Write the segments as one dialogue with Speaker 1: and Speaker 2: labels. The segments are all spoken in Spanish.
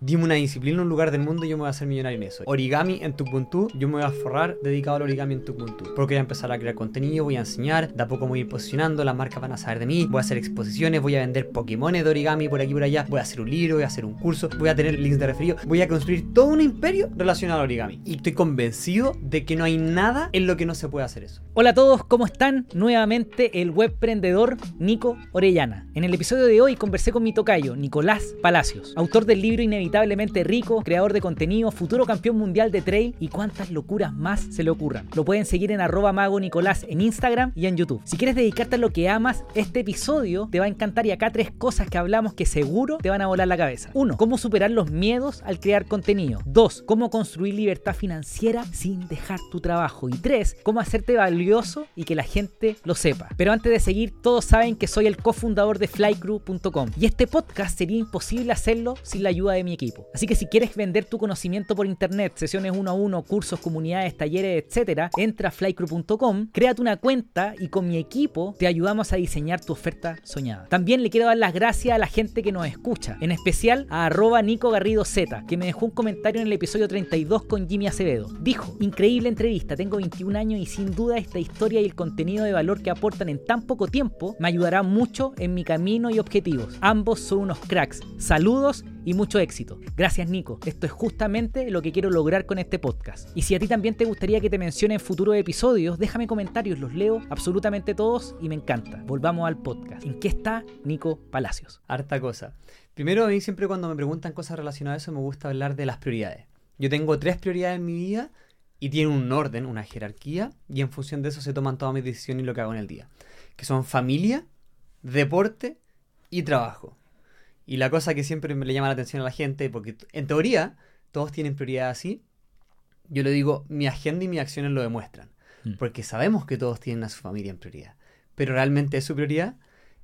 Speaker 1: Dime una disciplina, un lugar del mundo y yo me voy a hacer millonario en eso. Origami en Tukbuntu, yo me voy a forrar dedicado al origami en Tukbuntu. Porque voy a empezar a crear contenido, voy a enseñar, de a poco me voy a ir posicionando, las marcas van a saber de mí, voy a hacer exposiciones, voy a vender Pokémon de origami por aquí y por allá, voy a hacer un libro, voy a hacer un curso, voy a tener links de referido, voy a construir todo un imperio relacionado al origami. Y estoy convencido de que no hay nada en lo que no se pueda hacer eso.
Speaker 2: Hola a todos, ¿cómo están? Nuevamente el webprendedor Nico Orellana. En el episodio de hoy conversé con mi tocayo, Nicolás Palacios, autor del libro Inevitablemente Rico, creador de contenido, futuro campeón mundial de trail y cuántas locuras más se le ocurran. Lo pueden seguir en arroba mago Nicolás en Instagram y en YouTube. Si quieres dedicarte a lo que amas, este episodio te va a encantar y acá tres cosas que hablamos que seguro te van a volar la cabeza. Uno, Cómo superar los miedos al crear contenido. Dos, Cómo construir libertad financiera sin dejar tu trabajo. Y tres, Cómo hacerte valioso y que la gente lo sepa. Pero antes de seguir, todos saben que soy el cofundador de flycrew.com y este podcast sería imposible hacerlo sin la ayuda de mi Así que si quieres vender tu conocimiento por internet, sesiones uno a uno, cursos, comunidades, talleres, etcétera, entra a flycrew.com, créate una cuenta y con mi equipo te ayudamos a diseñar tu oferta soñada. También le quiero dar las gracias a la gente que nos escucha, en especial a arroba Nico Garrido Z, que me dejó un comentario en el episodio 32 con Jimmy Acevedo. Dijo, increíble entrevista, tengo 21 años y sin duda esta historia y el contenido de valor que aportan en tan poco tiempo me ayudará mucho en mi camino y objetivos. Ambos son unos cracks. Saludos y mucho éxito. Gracias Nico, esto es justamente lo que quiero lograr con este podcast. Y si a ti también te gustaría que te mencione en futuros episodios, déjame comentarios, los leo absolutamente todos y me encanta. Volvamos al podcast. ¿En qué está Nico Palacios?
Speaker 1: Harta cosa. Primero, a mí siempre cuando me preguntan cosas relacionadas a eso me gusta hablar de las prioridades. Yo tengo tres prioridades en mi vida y tienen un orden, una jerarquía, y en función de eso se toman todas mis decisiones y lo que hago en el día. Que son familia, deporte y trabajo. Y la cosa que siempre me le llama la atención a la gente, porque en teoría todos tienen prioridad así, yo le digo, mi agenda y mis acciones lo demuestran.
Speaker 2: Mm.
Speaker 1: Porque sabemos que todos tienen a su familia en prioridad. Pero realmente es su prioridad.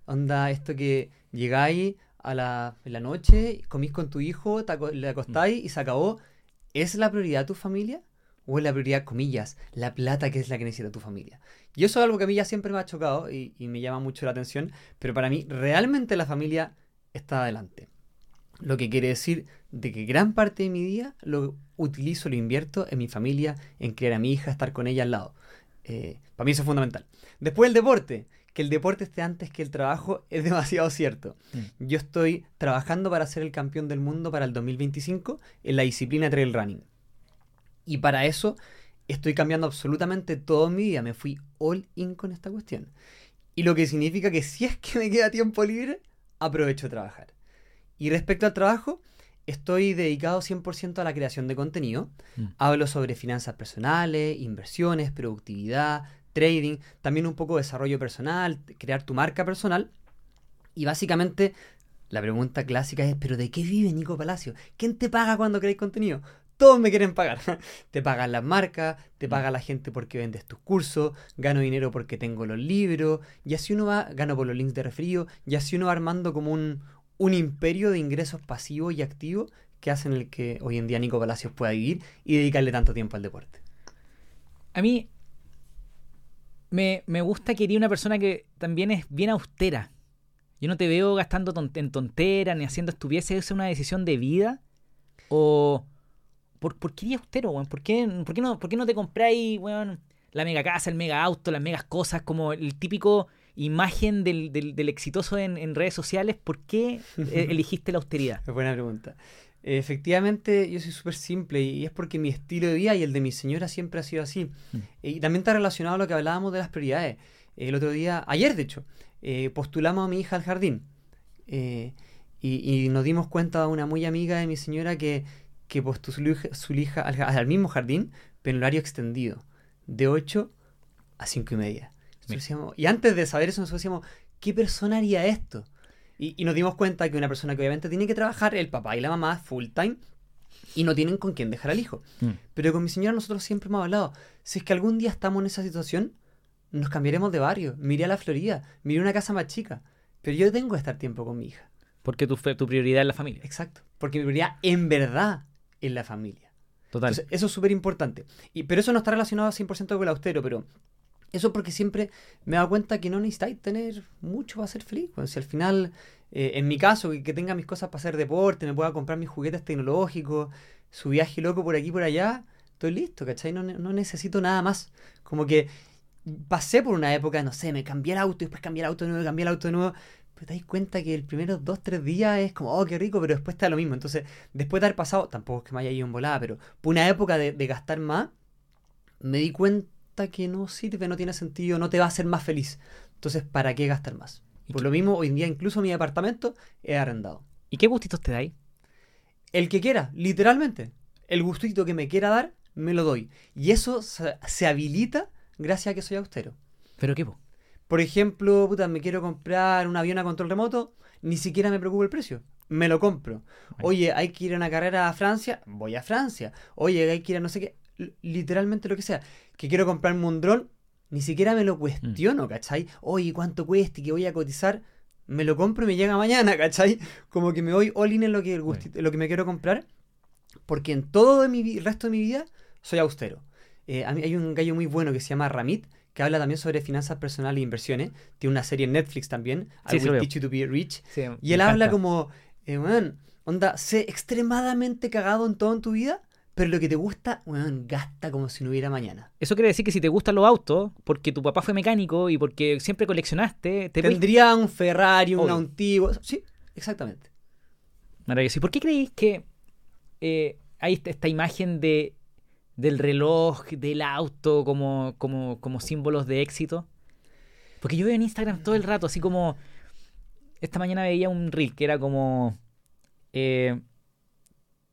Speaker 1: Onda, esto que llegáis a la, en la noche, comís con tu hijo, te le acostáis y se acabó. ¿Es la prioridad tu familia? ¿O es la prioridad, comillas, la plata que es la que necesita tu familia? Y eso es algo que a mí ya siempre me ha chocado y, y me llama mucho la atención. Pero para mí, realmente la familia está adelante. Lo que quiere decir de que gran parte de mi día lo utilizo, lo invierto en mi familia, en criar a mi hija, estar con ella al lado. Eh, para mí eso es fundamental. Después el deporte. Que el deporte esté antes que el trabajo es demasiado cierto.
Speaker 2: Mm.
Speaker 1: Yo estoy trabajando para ser el campeón del mundo para el 2025 en la disciplina trail running. Y para eso estoy cambiando absolutamente todo mi vida. Me fui all in con esta cuestión. Y lo que significa que si es que me queda tiempo libre, aprovecho de trabajar. Y respecto al trabajo, estoy dedicado 100% a la creación de contenido.
Speaker 2: Mm.
Speaker 1: Hablo sobre finanzas personales, inversiones, productividad, trading, también un poco de desarrollo personal, crear tu marca personal. Y básicamente la pregunta clásica es, ¿pero de qué vive Nico Palacio? ¿Quién te paga cuando creáis contenido? Todos me quieren pagar. te pagan las marcas, te paga la gente porque vendes tus cursos, gano dinero porque tengo los libros, y así uno va, gano por los links de referido, y así uno va armando como un, un imperio de ingresos pasivos y activos que hacen el que hoy en día Nico Palacios pueda vivir y dedicarle tanto tiempo al deporte.
Speaker 2: A mí me, me gusta que una persona que también es bien austera. Yo no te veo gastando en tonteras ni haciendo estupideces. ¿Es una decisión de vida? ¿O por, por qué eres austero, weón? ¿Por qué, por qué no, por qué no te compráis, weón, la mega casa, el mega auto, las megas cosas, como el típico imagen del, del- del exitoso en, en redes sociales? ¿Por qué eh, elegiste la austeridad?
Speaker 1: Es buena pregunta. Efectivamente, yo soy súper simple y es porque mi estilo de vida y el de mi señora siempre ha sido así.
Speaker 2: Mm.
Speaker 1: Eh, Y también está relacionado a lo que hablábamos de las prioridades. Eh, El otro día, ayer de hecho, eh, postulamos a mi hija al jardín Eh, y, y nos dimos cuenta, una muy amiga de mi señora, que, que hija al, al mismo jardín, pero en horario extendido, de 8 a 5 y media. Decíamos- y antes de saber eso, nosotros decíamos, ¿qué persona haría esto? Y, y nos dimos cuenta que una persona que obviamente tiene que trabajar, el papá y la mamá, full time, y no tienen con quién dejar al hijo.
Speaker 2: Mm.
Speaker 1: Pero con mi señora nosotros siempre hemos hablado, si es que algún día estamos en esa situación, nos cambiaremos de barrio, me iré a la Florida, me iré a una casa más chica. Pero yo tengo que estar tiempo con mi hija.
Speaker 2: Porque tu, tu prioridad es la familia.
Speaker 1: Exacto. Porque mi prioridad en verdad es la familia.
Speaker 2: Total.
Speaker 1: Entonces, eso es súper importante. Y, pero eso no está relacionado 100% con el austero, pero Eso porque siempre me he dado cuenta que no necesitáis tener mucho para ser feliz. Bueno, si al final, eh, en mi caso, que, tenga mis cosas para hacer deporte, me pueda comprar mis juguetes tecnológicos, su viaje loco por aquí y por allá, estoy listo, ¿cachai? No, no necesito nada más. Como que pasé por una época, no sé, me cambié el auto y después cambié el auto de nuevo, cambié el auto de nuevo. Pero te das cuenta que el primeros dos, tres días es como, oh, qué rico, pero después está lo mismo. Entonces, después de haber pasado, tampoco es que me haya ido en volada, pero por una época de, de gastar más, me di cuenta que no sirve, no tiene sentido, no te va a hacer más feliz. Entonces, ¿para qué gastar más?
Speaker 2: ¿Y
Speaker 1: Por lo mismo, hoy en día incluso mi departamento es arrendado.
Speaker 2: ¿Y qué gustitos te dais?
Speaker 1: El que quiera, literalmente. El gustito que me quiera dar, me lo doy. Y eso se, se habilita gracias a que soy austero.
Speaker 2: ¿Pero qué, po?
Speaker 1: Por ejemplo, puta, me quiero comprar un avión a control remoto, ni siquiera me preocupa el precio. Me lo compro. Oye, hay que ir a una carrera a Francia, voy a Francia. Oye, hay que ir a no sé qué, literalmente lo que sea. Que quiero comprarme un dron, ni siquiera me lo cuestiono, ¿cachai? Oye, ¿cuánto cuesta y que voy a cotizar? Me lo compro y me llega mañana, ¿cachai? Como que me voy all in en lo que, el lo que me quiero comprar, porque en todo de mi el resto de mi vida soy austero. Eh, a mí hay un gallo muy bueno que se llama Ramit, que habla también sobre finanzas personales e inversiones. Tiene una serie en Netflix también,
Speaker 2: Sí,
Speaker 1: I Will. Teach You to Be Rich.
Speaker 2: Sí,
Speaker 1: Y él habla
Speaker 2: encanta.
Speaker 1: como, eh, onda, sé extremadamente cagado en todo en tu vida, pero lo que te gusta, weón, gasta como si no hubiera mañana.
Speaker 2: Eso quiere decir que si te gustan los autos, porque tu papá fue mecánico y porque siempre coleccionaste, te puedes-
Speaker 1: Tendría un Ferrari, un antiguo. Sí, exactamente.
Speaker 2: Maravilloso. ¿Y por qué creéis que eh, hay esta imagen de del reloj, del auto, como, como, como símbolos de éxito? Porque yo veo en Instagram todo el rato, así como. Esta mañana veía un reel que era como. eh,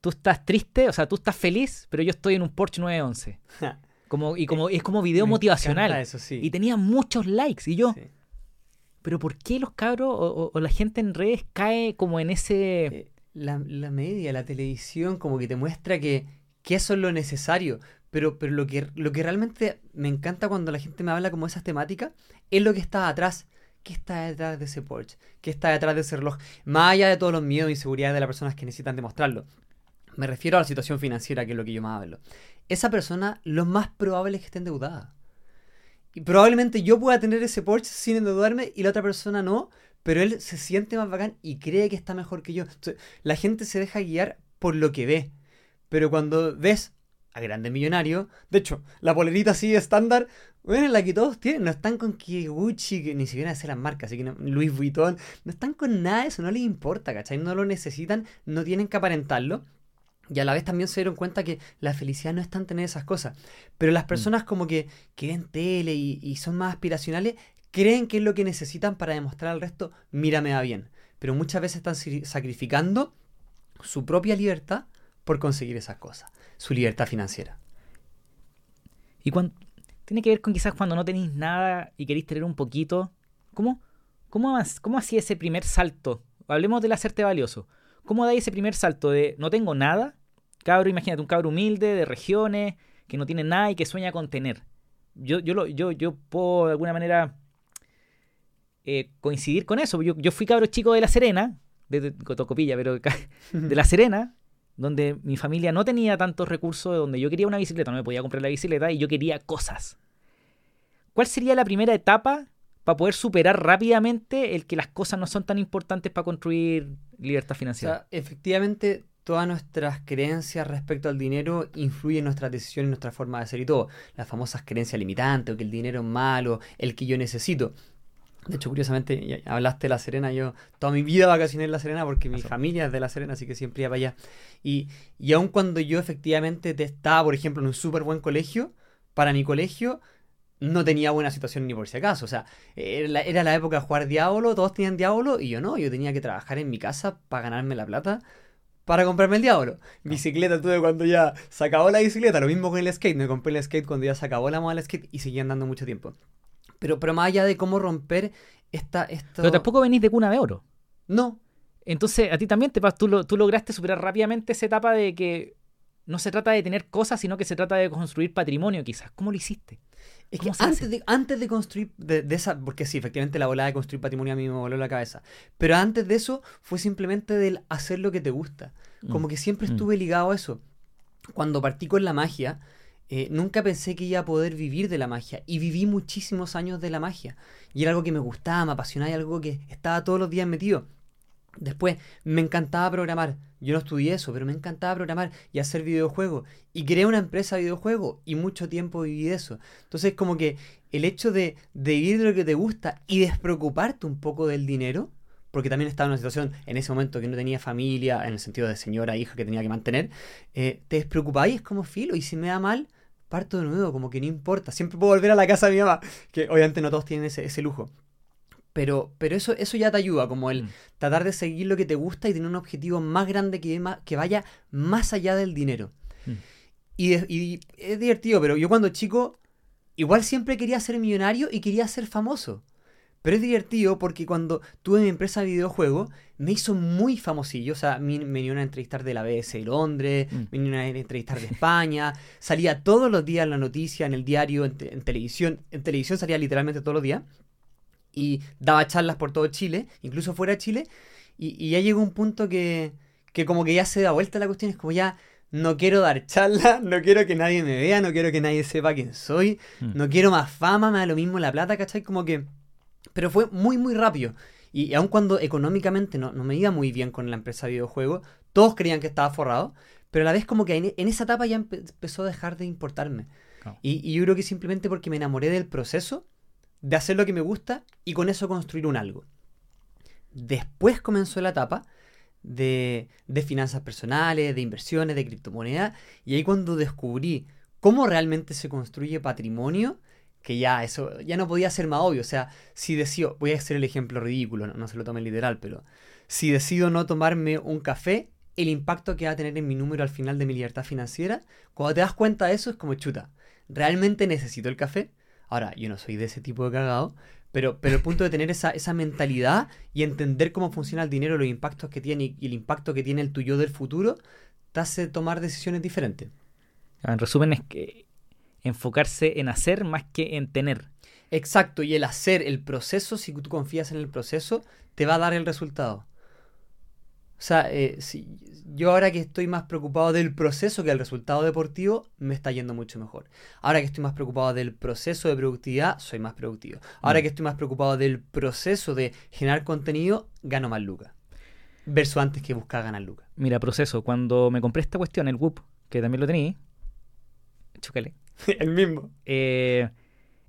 Speaker 2: tú estás triste, o sea, tú estás feliz, pero yo estoy en un Porsche 911. Como, y como, es como video
Speaker 1: Me
Speaker 2: motivacional.
Speaker 1: encanta Eso sí.
Speaker 2: Y tenía muchos likes. Y yo,
Speaker 1: Sí.
Speaker 2: ¿pero por qué los cabros o, o- o la gente en redes cae como en ese.
Speaker 1: Eh, la, la media, la televisión, como que te muestra que, que eso es lo necesario. Pero, pero lo, que, lo que realmente me encanta cuando la gente me habla como esas temáticas es lo que está atrás. ¿Qué está detrás de ese Porsche? ¿Qué está detrás de ese reloj? Más allá de todos los miedos e inseguridades de las personas que necesitan demostrarlo. Me refiero a la situación financiera, que es lo que yo más hablo. Esa persona, lo más probable es que esté endeudada. Y probablemente yo pueda tener ese Porsche sin endeudarme y la otra persona no, pero él se siente más bacán y cree que está mejor que yo. La gente se deja guiar por lo que ve. Pero cuando ves a grandes millonarios, de hecho, la polerita así estándar, bueno, la que todos tienen, no están con que Gucci, que ni siquiera sé las marcas, así que no- Louis Vuitton, no están con nada de eso, no les importa, ¿cachai? No lo necesitan, no tienen que aparentarlo. Y a la vez también se dieron cuenta que la felicidad no es tan tener esas cosas. Pero las personas como que, que ven tele y, y son más aspiracionales, creen que es lo que necesitan para demostrar al resto, mira, me va bien. Pero muchas veces están sacrificando su propia libertad por conseguir esas cosas. Su libertad financiera.
Speaker 2: Y cuando, tiene que ver con quizás cuando no tenéis nada y queréis tener un poquito. ¿Cómo, cómo, cómo hacía ese primer salto? Hablemos del hacerte valioso. ¿Cómo dais ese primer salto de no tengo nada? Cabro, imagínate, un cabro humilde de regiones que no tiene nada y que sueña con tener. Yo, yo, lo, yo, yo puedo de alguna manera eh, coincidir con eso. Yo, yo fui cabro chico de La Serena, de, de Tocopilla, pero de La Serena, donde mi familia no tenía tantos recursos, donde yo quería una bicicleta, no me podía comprar la bicicleta y yo quería cosas. ¿Cuál sería la primera etapa para poder superar rápidamente el que las cosas no son tan importantes para construir libertad financiera?
Speaker 1: efectivamente, todas nuestras creencias respecto al dinero influyen en nuestras decisiones, en nuestra forma de ser y todo. Las famosas creencias limitantes, o que el dinero es malo, el que yo necesito. De hecho, curiosamente, hablaste de La Serena, yo toda mi vida vacacioné en La Serena porque mi familia es de La Serena, así que siempre iba para allá. Y, y aun cuando yo efectivamente te estaba, por ejemplo, en un súper buen colegio, para mi colegio no tenía buena situación ni por si acaso. O sea, era la, era la época de jugar Diablo, todos tenían Diablo y yo no, yo tenía que trabajar en mi casa para ganarme la plata para comprarme el Diablo. Bicicleta tuve cuando ya se acabó la bicicleta, lo mismo con el skate, me compré el skate cuando ya se acabó la moda del skate y seguí andando mucho tiempo. Pero, pero más allá de cómo romper esta... Esto...
Speaker 2: Pero tampoco venís de cuna de oro.
Speaker 1: No,
Speaker 2: Entonces, a ti también te tú, tú lograste superar rápidamente esa etapa de que no se trata de tener cosas, sino que se trata de construir patrimonio, quizás. ¿Cómo lo hiciste?
Speaker 1: Es que antes de, antes de construir, de, de esa, porque sí, efectivamente la volada de construir patrimonio a mí me voló la cabeza, pero antes de eso fue simplemente del hacer lo que te gusta, como
Speaker 2: Mm.
Speaker 1: que siempre
Speaker 2: Mm.
Speaker 1: estuve ligado a eso. Cuando partí con la magia, eh, nunca pensé que iba a poder vivir de la magia. Y viví muchísimos años de la magia. Y era algo que me gustaba, me apasionaba y algo que estaba todos los días metido. Después, me encantaba programar. Yo no estudié eso, pero me encantaba programar y hacer videojuegos. Y creé una empresa de videojuegos y mucho tiempo viví de eso. Entonces, como que el hecho de, de vivir lo que te gusta y despreocuparte un poco del dinero, porque también estaba en una situación en ese momento que no tenía familia, en el sentido de señora, hija que tenía que mantener, eh, te despreocupáis, es como filo, y si me da mal, parto de nuevo, como que no importa, siempre puedo volver a la casa de mi mamá, que obviamente no todos tienen ese, ese lujo. Pero, pero eso, eso ya te ayuda, como el
Speaker 2: Mm.
Speaker 1: tratar de seguir lo que te gusta y tener un objetivo más grande que, que vaya más allá del dinero.
Speaker 2: Mm.
Speaker 1: Y, de- y es divertido, pero yo cuando chico, igual siempre quería ser millonario y quería ser famoso. Pero es divertido porque cuando tuve mi empresa de videojuegos, me hizo muy famosillo. O sea, me, me vinieron a entrevistar de la BBC de Londres,
Speaker 2: Mm.
Speaker 1: me vinieron a entrevistar de España. Salía todos los días en la noticia, en el diario, en, te- en televisión. En televisión salía literalmente todos los días. Y daba charlas por todo Chile, incluso fuera de Chile. Y, y ya llegó un punto que, que como que ya se da vuelta la cuestión. Es como ya no quiero dar charlas, no quiero que nadie me vea, no quiero que nadie sepa quién soy.
Speaker 2: Mm.
Speaker 1: No quiero más fama, me da lo mismo la plata, ¿cachai? Como que... Pero fue muy, muy rápido. Y aun cuando económicamente no, no me iba muy bien con la empresa de videojuegos, todos creían que estaba forrado, pero a la vez como que en, en esa etapa ya empe- empezó a dejar de importarme. Y yo creo que simplemente porque me enamoré del proceso, de hacer lo que me gusta y con eso construir un algo. Después comenzó la etapa de, de finanzas personales, de inversiones, de criptomonedas, y ahí cuando descubrí cómo realmente se construye patrimonio, que ya eso ya no podía ser más obvio. O sea, si decido, voy a hacer el ejemplo ridículo, no, no se lo tomen literal, pero si decido no tomarme un café, el impacto que va a tener en mi número al final de mi libertad financiera, cuando te das cuenta de eso es como chuta. ¿Realmente necesito el café? Ahora, yo no soy de ese tipo de cagado, pero, pero el punto de tener esa, esa mentalidad y entender cómo funciona el dinero, los impactos que tiene y, y el impacto que tiene el tuyo del futuro, te hace tomar decisiones diferentes.
Speaker 2: En resumen, es que enfocarse en hacer más que en tener.
Speaker 1: Exacto, y el hacer, el proceso, si tú confías en el proceso, te va a dar el resultado. O sea, eh, si, yo ahora que estoy más preocupado del proceso que del resultado deportivo, me está yendo mucho mejor. Ahora que estoy más preocupado del proceso de productividad, soy más productivo. Ahora
Speaker 2: Mm.
Speaker 1: que estoy más preocupado del proceso de generar contenido, gano más lucas. Versus antes que buscaba ganar lucas.
Speaker 2: Mira, proceso. Cuando me compré esta cuestión, el Whoop, que también lo tenía, chúcale,
Speaker 1: el mismo.
Speaker 2: eh,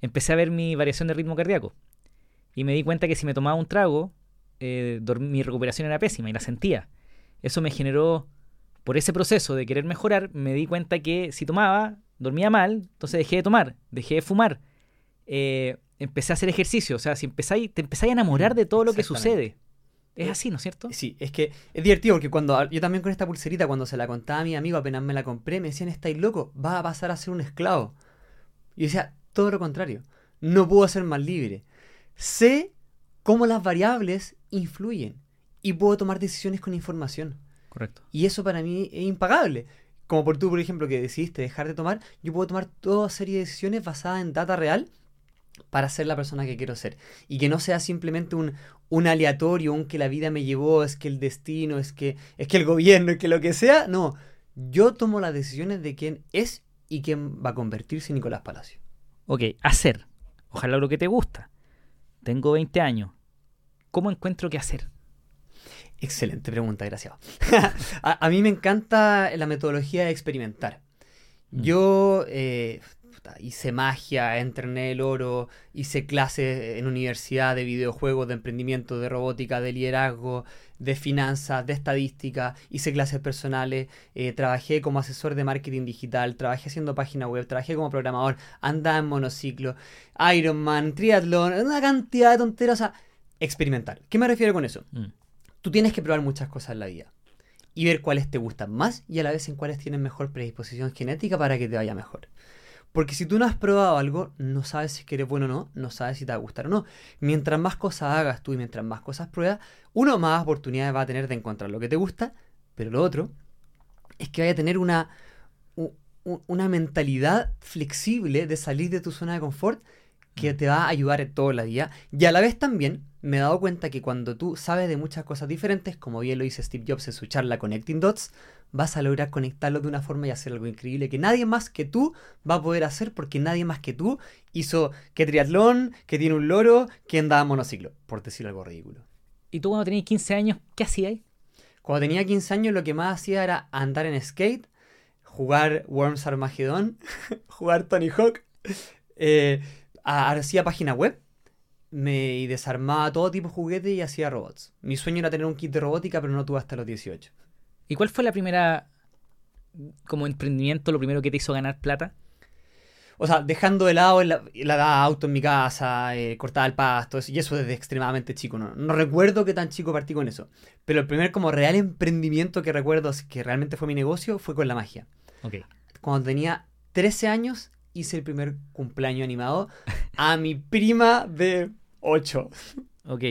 Speaker 2: empecé a ver mi variación de ritmo cardíaco. Y me di cuenta que si me tomaba un trago, eh, mi recuperación era pésima y la sentía. Eso me generó, por ese proceso de querer mejorar, me di cuenta que si tomaba, dormía mal, entonces dejé de tomar, dejé de fumar. Eh, empecé a hacer ejercicio, o sea, si empezáis, te empezáis a enamorar de todo lo que sucede. Es así, ¿no es cierto?
Speaker 1: Sí, es que es divertido porque cuando yo también con esta pulserita, cuando se la contaba a mi amigo, apenas me la compré, me decían, estáis loco, vas a pasar a ser un esclavo. Y yo decía, todo lo contrario, no puedo ser más libre. Sé cómo las variables influyen y puedo tomar decisiones con información.
Speaker 2: Correcto.
Speaker 1: Y eso para mí es impagable. Como por tú, por ejemplo, que decidiste dejar de tomar, yo puedo tomar toda serie de decisiones basadas en data real para ser la persona que quiero ser. Y que no sea simplemente un, un aleatorio, un que la vida me llevó, es que el destino, es que, es que el gobierno, es que lo que sea. No, yo tomo las decisiones de quién es y quién va a convertirse en Nicolás Palacio.
Speaker 2: Ok, hacer. Ojalá lo que te gusta. Tengo 20 años. ¿Cómo encuentro qué hacer?
Speaker 1: Excelente pregunta, gracias. a, a mí me encanta la metodología de experimentar.
Speaker 2: Mm.
Speaker 1: Yo eh, puta, hice magia, entrené el oro, hice clases en universidad de videojuegos, de emprendimiento, de robótica, de liderazgo, de finanzas, de estadística, hice clases personales, eh, trabajé como asesor de marketing digital, trabajé haciendo página web, trabajé como programador, andaba en monociclo, Ironman, triatlón, una cantidad de tonteras. O sea, experimentar. ¿Qué me refiero con eso?
Speaker 2: Mm.
Speaker 1: tú tienes que probar muchas cosas en la vida y ver cuáles te gustan más y a la vez en cuáles tienen mejor predisposición genética para que te vaya mejor. Porque si tú no has probado algo, no sabes si eres bueno o no, no sabes si te va a gustar o no. Mientras más cosas hagas tú y mientras más cosas pruebas, uno más oportunidades va a tener de encontrar lo que te gusta, pero lo otro es que vaya a tener una, una mentalidad flexible de salir de tu zona de confort que te va a ayudar en toda la vida. Y a la vez también me he dado cuenta que cuando tú sabes de muchas cosas diferentes, como bien lo dice Steve Jobs en su charla Connecting Dots, vas a lograr conectarlo de una forma y hacer algo increíble que nadie más que tú va a poder hacer porque nadie más que tú hizo que triatlón, que tiene un loro, que andaba monociclo, por decir algo ridículo.
Speaker 2: ¿Y tú cuando tenías 15 años, qué hacías?
Speaker 1: Cuando tenía 15 años lo que más hacía era andar en skate, jugar Worms Armageddon, jugar Tony Hawk, eh, hacía página web me, y desarmaba todo tipo de juguetes y hacía robots. Mi sueño era tener un kit de robótica, pero no tuve hasta los 18.
Speaker 2: ¿Y cuál fue la primera, como emprendimiento, lo primero que te hizo ganar plata?
Speaker 1: O sea, dejando de lado la, la auto en mi casa, eh, cortaba el pasto, y eso desde extremadamente chico. ¿no? no recuerdo qué tan chico partí con eso. Pero el primer como real emprendimiento que recuerdo que realmente fue mi negocio fue con la magia. Cuando tenía 13 años hice el primer cumpleaños animado a mi prima de 8.
Speaker 2: Ok.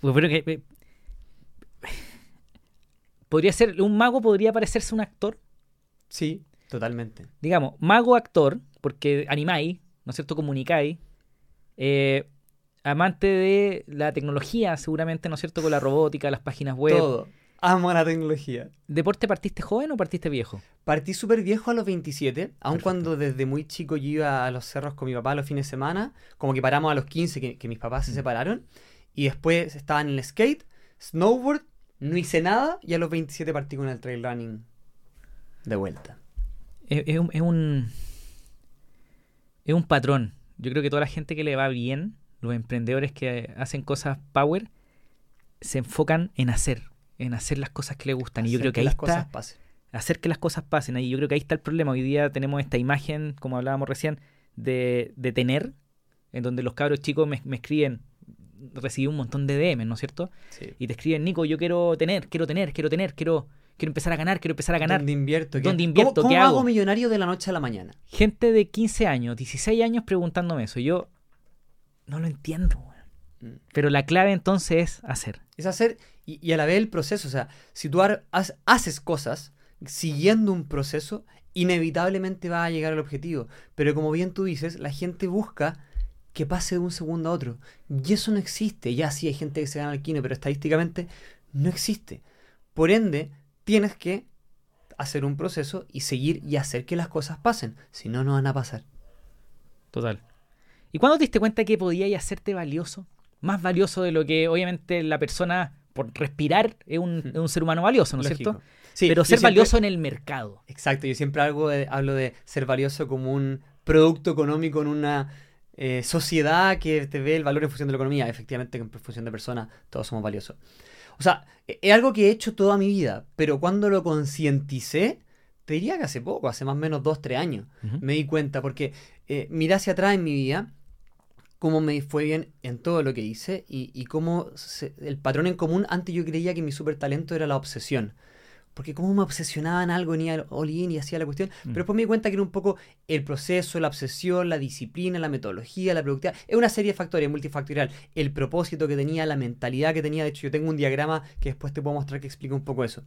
Speaker 2: Pues creo que... Podría ser, un mago podría parecerse un actor.
Speaker 1: Sí, totalmente.
Speaker 2: Digamos, mago actor, porque animáis, ¿no es cierto? Comunicáis. Eh, amante de la tecnología, seguramente, ¿no es cierto? Con la robótica, las páginas web.
Speaker 1: Todo. Amo la tecnología.
Speaker 2: ¿Deporte partiste joven o partiste viejo?
Speaker 1: Partí súper viejo a los 27, aun
Speaker 2: Perfecto.
Speaker 1: cuando desde muy chico yo iba a los cerros con mi papá los fines de semana, como que paramos a los 15 que, que mis papás se
Speaker 2: Mm.
Speaker 1: separaron, y después estaba en el skate, snowboard, no hice nada, y a los 27 partí con el trail running de vuelta.
Speaker 2: Es, es un, es un es un patrón. Yo creo que toda la gente que le va bien, los emprendedores que hacen cosas power, se enfocan en hacer, en hacer las cosas que les gustan. y yo
Speaker 1: Hacer
Speaker 2: creo que ahí
Speaker 1: las
Speaker 2: está,
Speaker 1: cosas pasen.
Speaker 2: hacer que las cosas pasen. Y yo creo que ahí está el problema. Hoy día tenemos esta imagen, como hablábamos recién, de, de tener, en donde los cabros chicos me, me escriben, recibí un montón de DM, ¿no es cierto?
Speaker 1: Sí.
Speaker 2: Y te escriben, Nico, yo quiero tener, quiero tener, quiero tener, quiero, quiero empezar a ganar, quiero empezar a ganar.
Speaker 1: ¿Dónde invierto? ¿Qué-
Speaker 2: ¿Dónde invierto?
Speaker 1: ¿Cómo,
Speaker 2: ¿Qué
Speaker 1: cómo hago
Speaker 2: hago?
Speaker 1: millonario de la noche a la mañana?
Speaker 2: gente de 15 años, 16 años preguntándome eso. Yo no lo entiendo.
Speaker 1: Mm.
Speaker 2: Pero la clave entonces es hacer.
Speaker 1: Es hacer y, a la vez el proceso. O sea, si tú haces cosas siguiendo un proceso, inevitablemente va a llegar al objetivo. Pero como bien tú dices, la gente busca que pase de un segundo a otro. Y eso no existe. Ya sí hay gente que se gana el kino, pero estadísticamente no existe. Por ende, tienes que hacer un proceso y seguir y hacer que las cosas pasen. Si no, no van a pasar.
Speaker 2: Total. ¿Y cuándo te diste cuenta que podías hacerte valioso? Más valioso de lo que obviamente la persona, por respirar, es un,
Speaker 1: Hmm.
Speaker 2: es un ser humano valioso, ¿no es cierto?
Speaker 1: Sí,
Speaker 2: Pero ser
Speaker 1: siempre-
Speaker 2: valioso en el mercado.
Speaker 1: Exacto, yo siempre hablo de, hablo de ser valioso como un producto económico en una eh, sociedad que te ve el valor en función de la economía. Efectivamente, en función de personas, todos somos valiosos. O sea, e- es algo que he hecho toda mi vida, pero cuando lo concienticé, te diría que hace poco, hace más o menos dos, tres años,
Speaker 2: Ujú.
Speaker 1: me di cuenta, porque eh, miré hacia atrás en mi vida, cómo me fue bien en todo lo que hice y, y cómo se- el patrón en común, antes yo creía que mi super talento era la obsesión. Porque cómo me obsesionaba en algo, ni al all in y hacía la cuestión.
Speaker 2: Mm.
Speaker 1: Pero después me di cuenta que era un poco el proceso, la obsesión, la disciplina, la metodología, la productividad. Es una serie de factores multifactorial. El propósito que tenía, la mentalidad que tenía. De hecho, yo tengo un diagrama que después te puedo mostrar que explica un poco eso.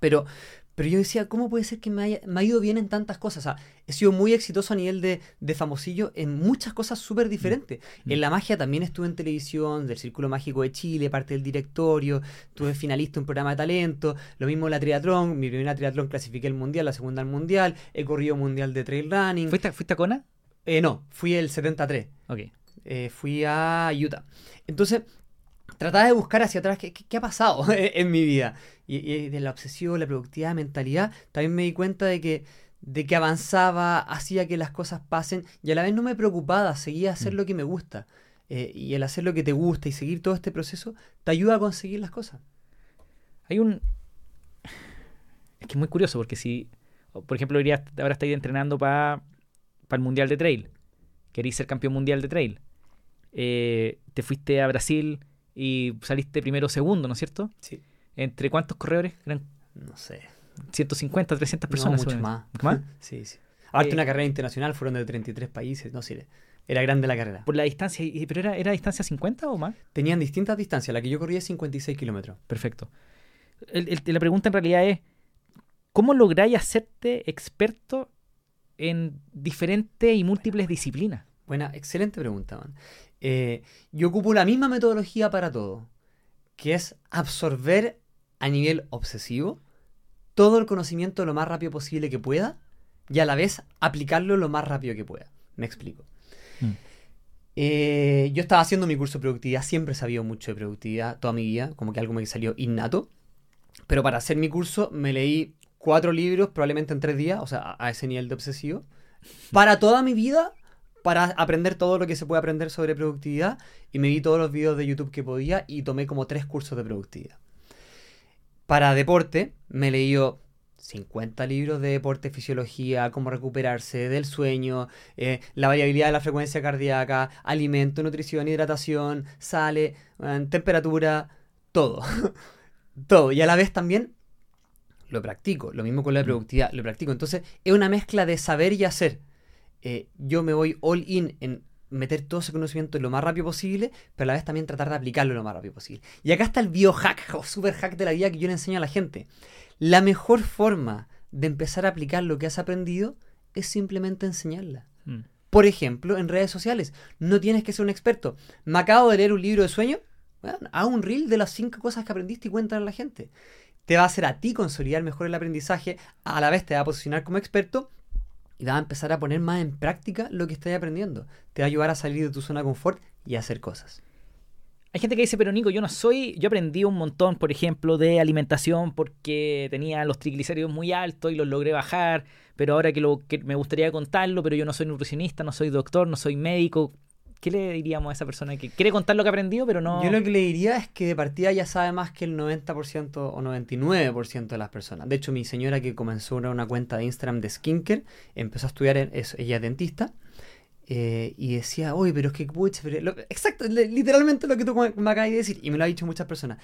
Speaker 1: Pero, pero yo decía, ¿cómo puede ser que me, haya, me ha ido bien en tantas cosas? O sea, he sido muy exitoso a nivel de, de famosillo en muchas cosas súper diferentes.
Speaker 2: Mm.
Speaker 1: En la magia también estuve en televisión, del Círculo Mágico de Chile, parte del directorio, estuve finalista en un programa de talento, lo mismo la triatlón, mi primera triatlón clasifiqué el mundial, la segunda al mundial, he corrido mundial de trail running.
Speaker 2: ¿Fuiste, ¿Fuiste a Kona?
Speaker 1: Eh, no, fui el 73
Speaker 2: Ok.
Speaker 1: eh, fui a Utah. Entonces, trataba de buscar hacia atrás qué, qué- qué ha pasado en mi vida. Y, y de la obsesión, la productividad, la mentalidad, también me di cuenta de que, de que avanzaba, hacía que las cosas pasen y a la vez no me preocupaba, seguía a hacer
Speaker 2: Mm.
Speaker 1: lo que me gusta. Eh, y el hacer lo que te gusta y seguir todo este proceso te ayuda a conseguir las cosas.
Speaker 2: Hay un. Es que es muy curioso porque si, por ejemplo, día- ahora estáis entrenando para el Mundial de Trail, queréis ser campeón mundial de Trail, eh, te fuiste a Brasil y saliste primero o segundo, ¿no es cierto?
Speaker 1: Sí.
Speaker 2: ¿Entre cuántos corredores? Eran
Speaker 1: No sé.
Speaker 2: 150, 300
Speaker 1: No,
Speaker 2: personas.
Speaker 1: mucho
Speaker 2: seguramente.
Speaker 1: más.
Speaker 2: ¿Más?
Speaker 1: sí, sí. Aparte,
Speaker 2: Eh,
Speaker 1: una carrera internacional fueron de 33 países. No sé, era grande la carrera.
Speaker 2: Por la distancia, y- ¿pero era, era distancia 50 o más?
Speaker 1: Tenían distintas distancias. La que yo corría es 56 kilómetros.
Speaker 2: Perfecto. El- el- la pregunta en realidad es, ¿cómo lográis hacerte experto en diferentes y múltiples disciplinas?
Speaker 1: Buena, excelente pregunta, man. Eh, yo ocupo la misma metodología para todo, que es absorber a nivel obsesivo todo el conocimiento lo más rápido posible que pueda y a la vez aplicarlo lo más rápido que pueda. Me explico.
Speaker 2: Mm.
Speaker 1: Eh, yo estaba haciendo mi curso de productividad, siempre he sabido mucho de productividad toda mi vida, como que algo me salió innato. Pero para hacer mi curso me leí cuatro libros, probablemente en tres días, o sea, a ese nivel de obsesivo. Para toda mi vida, para aprender todo lo que se puede aprender sobre productividad, y me vi todos los videos de YouTube que podía y tomé como tres cursos de productividad. Para deporte, me leí 50 libros de deporte, fisiología, cómo recuperarse del sueño, eh, la variabilidad de la frecuencia cardíaca, alimento, nutrición, hidratación, sale, eh, temperatura, todo. todo. Y a la vez también lo practico. Lo mismo con la
Speaker 2: Mm.
Speaker 1: productividad, lo practico. Entonces es una mezcla de saber y hacer. Eh, yo me voy all in en meter todo ese conocimiento lo más rápido posible, pero a la vez también tratar de aplicarlo lo más rápido posible. Y acá está el biohack o super hack de la vida que yo le enseño a la gente. La mejor forma de empezar a aplicar lo que has aprendido es simplemente enseñarla.
Speaker 2: Mm.
Speaker 1: Por ejemplo, en redes sociales. No tienes que ser un experto. Me acabo de leer un libro de sueño. Bueno, haz un reel de las cinco cosas que aprendiste y cuéntale a la gente. Te va a hacer a ti consolidar mejor el aprendizaje. A la vez te va a posicionar como experto. Y va a empezar a poner más en práctica lo que estás aprendiendo. Te va a ayudar a salir de tu zona de confort y a hacer cosas.
Speaker 2: Hay gente que dice, pero Nico, yo no soy. Yo aprendí un montón, por ejemplo, de alimentación porque tenía los triglicéridos muy altos y los logré bajar. Pero ahora que, lo, que me gustaría contarlo, pero yo no soy nutricionista, no soy doctor, no soy médico. ¿Qué le diríamos a esa persona que quiere contar lo que aprendió, pero no.
Speaker 1: Yo lo que le diría es que de partida ya sabe más que el 90% o 99% de las personas. De hecho, mi señora que comenzó una, cuenta de Instagram de skincare, empezó a estudiar, ella es dentista, eh, y decía, oye, pero es que, exacto, literalmente lo que tú me acabas de decir, y me lo ha dicho muchas personas.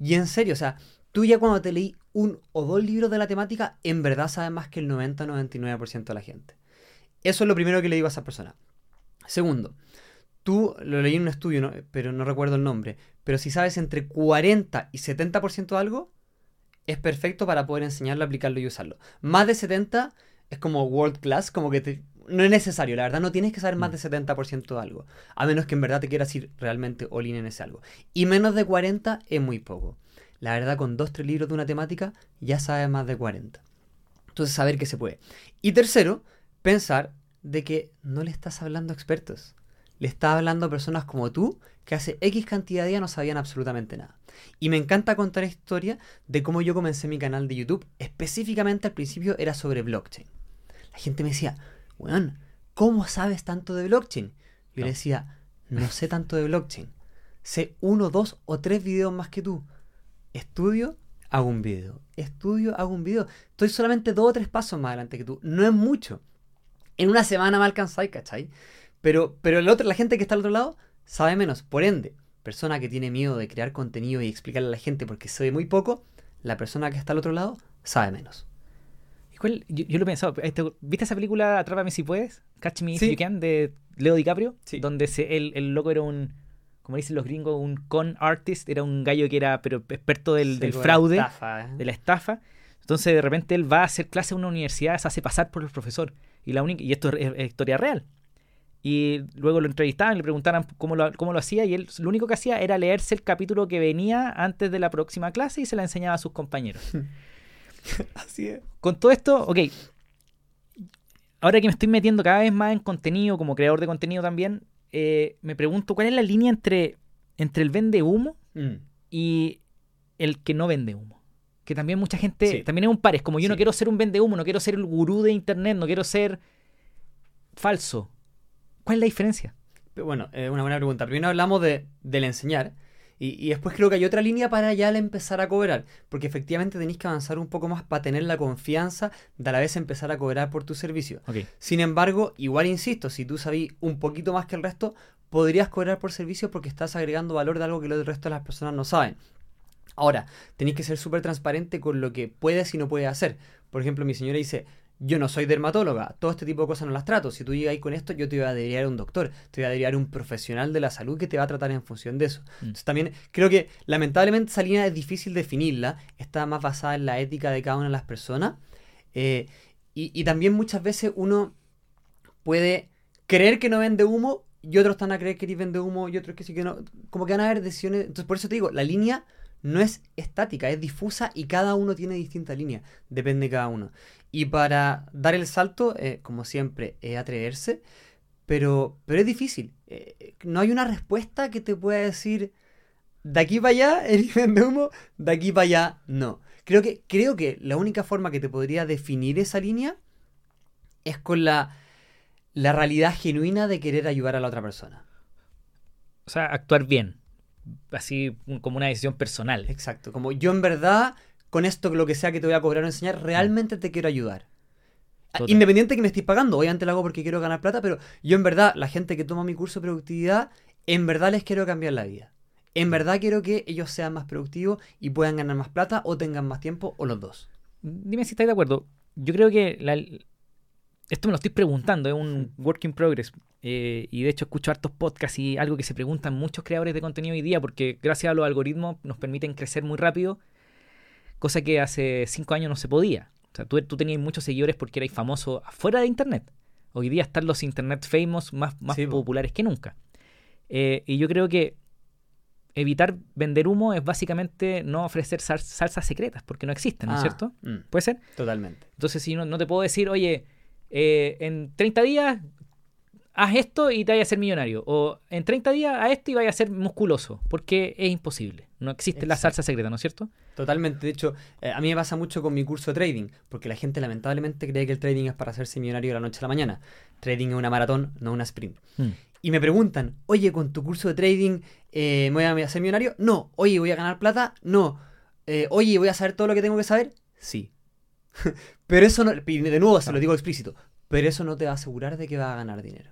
Speaker 1: Y en serio, o sea, tú ya cuando te leí un o dos libros de la temática, en verdad sabes más que el 90-99% de la gente. Eso es lo primero que le digo a esa persona. Segundo, tú lo leí en un estudio, ¿no? pero no recuerdo el nombre, pero si sabes entre 40 y 70% de algo, es perfecto para poder enseñarlo, aplicarlo y usarlo. Más de 70 es como world class, como que te- no es necesario, la verdad no tienes que saber más de 70% de algo, a menos que en verdad te quieras ir realmente all in en ese algo. Y menos de 40 es muy poco. La verdad con dos, tres libros de una temática ya sabes más de 40. Entonces saber que se puede. Y tercero, pensar de que no le estás hablando a expertos. Le estás hablando a personas como tú que hace X cantidad de días no sabían absolutamente nada. Y me encanta contar historia de cómo yo comencé mi canal de YouTube. Específicamente al principio era sobre blockchain. La gente me decía, weón, ¿cómo sabes tanto de blockchain? Yo
Speaker 2: No.
Speaker 1: le decía, no sé tanto de blockchain. Sé uno, dos o tres videos más que tú. Estudio, hago un video. Estudio, hago un video. Estoy solamente dos o tres pasos más adelante que tú. No es mucho. En una semana me alcanzáis, ¿cachai? Pero, pero el otro, la gente que está al otro lado sabe menos. Por ende, persona que tiene miedo de crear contenido y explicarle a la gente porque sabe muy poco, la persona que está al otro lado sabe menos.
Speaker 2: ¿Y cuál- Yo, yo lo he pensado. este, ¿Viste esa película Atrápame si puedes? Catch Me If. You Can de Leo DiCaprio.
Speaker 1: Sí.
Speaker 2: Donde se, el, el loco era un, como dicen los gringos, un con artist. Era un gallo que era pero experto del,
Speaker 1: Sí,
Speaker 2: del
Speaker 1: como
Speaker 2: fraude,
Speaker 1: estafa, ¿eh?
Speaker 2: de la estafa. Entonces de repente él va a hacer clase en una universidad, se hace pasar por el profesor. Y, la única, y esto es, es historia real. Y luego lo entrevistaban, le preguntaban cómo lo, cómo lo hacía y él lo único que hacía era leerse el capítulo que venía antes de la próxima clase y se la enseñaba a sus compañeros.
Speaker 1: Así es.
Speaker 2: Con todo esto, ok. Ahora que me estoy metiendo cada vez más en contenido, como creador de contenido también, eh, me pregunto cuál es la línea entre, entre el vende humo
Speaker 1: Mm.
Speaker 2: y el que no vende humo. Que también mucha gente,
Speaker 1: Sí.
Speaker 2: también es un pares, como yo no quiero ser un vende humo, no quiero ser el gurú de internet, no quiero ser falso. ¿Cuál es la diferencia?
Speaker 1: Pero Bueno, es una buena pregunta. Primero hablamos de, del enseñar. Y, y después creo que hay otra línea para ya al empezar a cobrar. Porque efectivamente tenéis que avanzar un poco más para tener la confianza de a la vez empezar a cobrar por tu servicio. Sin embargo, igual insisto, si tú sabís un poquito más que el resto, podrías cobrar por servicio porque estás agregando valor de algo que el resto de las personas no saben. Ahora, tenéis que ser súper transparente con lo que puedes y no puedes hacer. Por ejemplo, mi señora dice, yo no soy dermatóloga, todo este tipo de cosas no las trato. Si tú llegáis con esto, yo te voy a derivar a un doctor, te voy a derivar a un profesional de la salud que te va a tratar en función de eso.
Speaker 2: Mm.
Speaker 1: Entonces también creo que lamentablemente esa línea es difícil definirla, está más basada en la ética de cada una de las personas. Eh, y, y también muchas veces uno puede creer que no vende humo y otros están a creer que vende humo y otros que sí que no. Como que van a haber decisiones. Entonces, por eso te digo, la línea no es estática, es difusa y cada uno tiene distintas líneas. Depende de cada uno. Y para dar el salto, eh, como siempre, es atreverse, pero, pero es difícil. Eh, no hay una respuesta que te pueda decir de aquí para allá el vende humo, de aquí para allá no. Creo que, creo que la única forma que te podría definir esa línea es con la, la realidad genuina de querer ayudar a la otra persona.
Speaker 2: O sea, actuar bien. Así como una decisión personal.
Speaker 1: Exacto. Como yo en verdad, con esto, lo que sea que te voy a cobrar o enseñar, realmente te quiero ayudar.
Speaker 2: Total.
Speaker 1: Independiente que me estés pagando, obviamente lo hago porque quiero ganar plata, pero yo en verdad, la gente que toma mi curso de productividad, en verdad les quiero cambiar la vida. En verdad quiero que ellos sean más productivos y puedan ganar más plata o tengan más tiempo o los dos.
Speaker 2: Dime si estáis de acuerdo. Yo creo que la- esto me lo estoy preguntando, es un work in progress. Eh, y de hecho escucho hartos podcasts y algo que se preguntan muchos creadores de contenido hoy día, porque gracias a los algoritmos nos permiten crecer muy rápido, cosa que hace cinco años no se podía. O sea, tú, tú tenías muchos seguidores porque erais famoso afuera de Internet. Hoy día están los Internet famous más, más
Speaker 1: Sí,
Speaker 2: populares que nunca. Eh, y yo creo que evitar vender humo es básicamente no ofrecer sal- salsas secretas, porque no existen, ¿no es
Speaker 1: Ah,
Speaker 2: cierto?
Speaker 1: mm,
Speaker 2: ¿Puede ser?
Speaker 1: totalmente.
Speaker 2: Entonces, si no, no te puedo decir, oye, eh, en 30 días haz esto y te vayas a ser millonario. O en 30 días haz esto y vayas a ser musculoso. Porque es imposible. No existe la salsa secreta, ¿no es cierto?
Speaker 1: Totalmente. De hecho, eh, a mí me pasa mucho con mi curso de trading, porque la gente lamentablemente cree que el trading es para hacerse millonario de la noche a la mañana. Trading es una maratón, no una sprint.
Speaker 2: Mm.
Speaker 1: Y me preguntan, oye, con tu curso de trading, eh, ¿me voy a hacer millonario? No. Oye, ¿voy a ganar plata? No. Eh, oye, ¿voy a saber todo lo que tengo que saber? Sí. pero eso no, y de nuevo se lo digo explícito, pero eso no te va a asegurar de que vas a ganar dinero.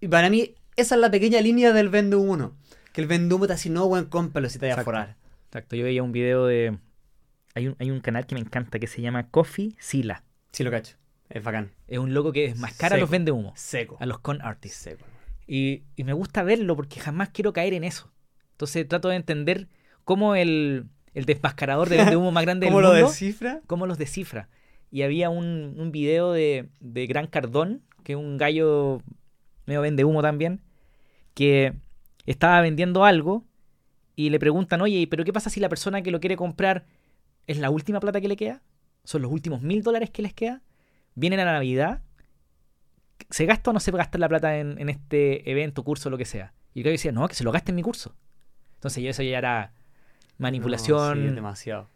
Speaker 1: Y para mí, esa es la pequeña línea del vende humo no. Que el vende humo te dice, no, buen cómpralo si te vas a forrar.
Speaker 2: Exacto. Yo veía un video de. Hay un, hay un canal que me encanta que se llama Coffee Sila.
Speaker 1: Sí, lo cacho. Es bacán.
Speaker 2: Es un loco que desmascara a los vende humo,
Speaker 1: Seco.
Speaker 2: a los con artists.
Speaker 1: Seco.
Speaker 2: Y, y me gusta verlo porque jamás quiero caer en eso. Entonces trato de entender cómo el, el desmascarador de vende humo más grande del
Speaker 1: ¿Cómo lo
Speaker 2: mundo.
Speaker 1: descifra?
Speaker 2: cómo los descifra. Y había un, un video de, de Gran Cardón, que es un gallo medio vende humo también, que estaba vendiendo algo y le preguntan, oye, pero ¿qué pasa si la persona que lo quiere comprar es la última plata que le queda? ¿Son los últimos mil dólares que les queda? ¿Viene la Navidad? ¿Se gasta o no se gasta la plata en, en este evento, curso, lo que sea? Y el gallo decía, no, que se lo gaste en mi curso. Entonces ya eso ya era manipulación
Speaker 1: No, sí, es demasiado.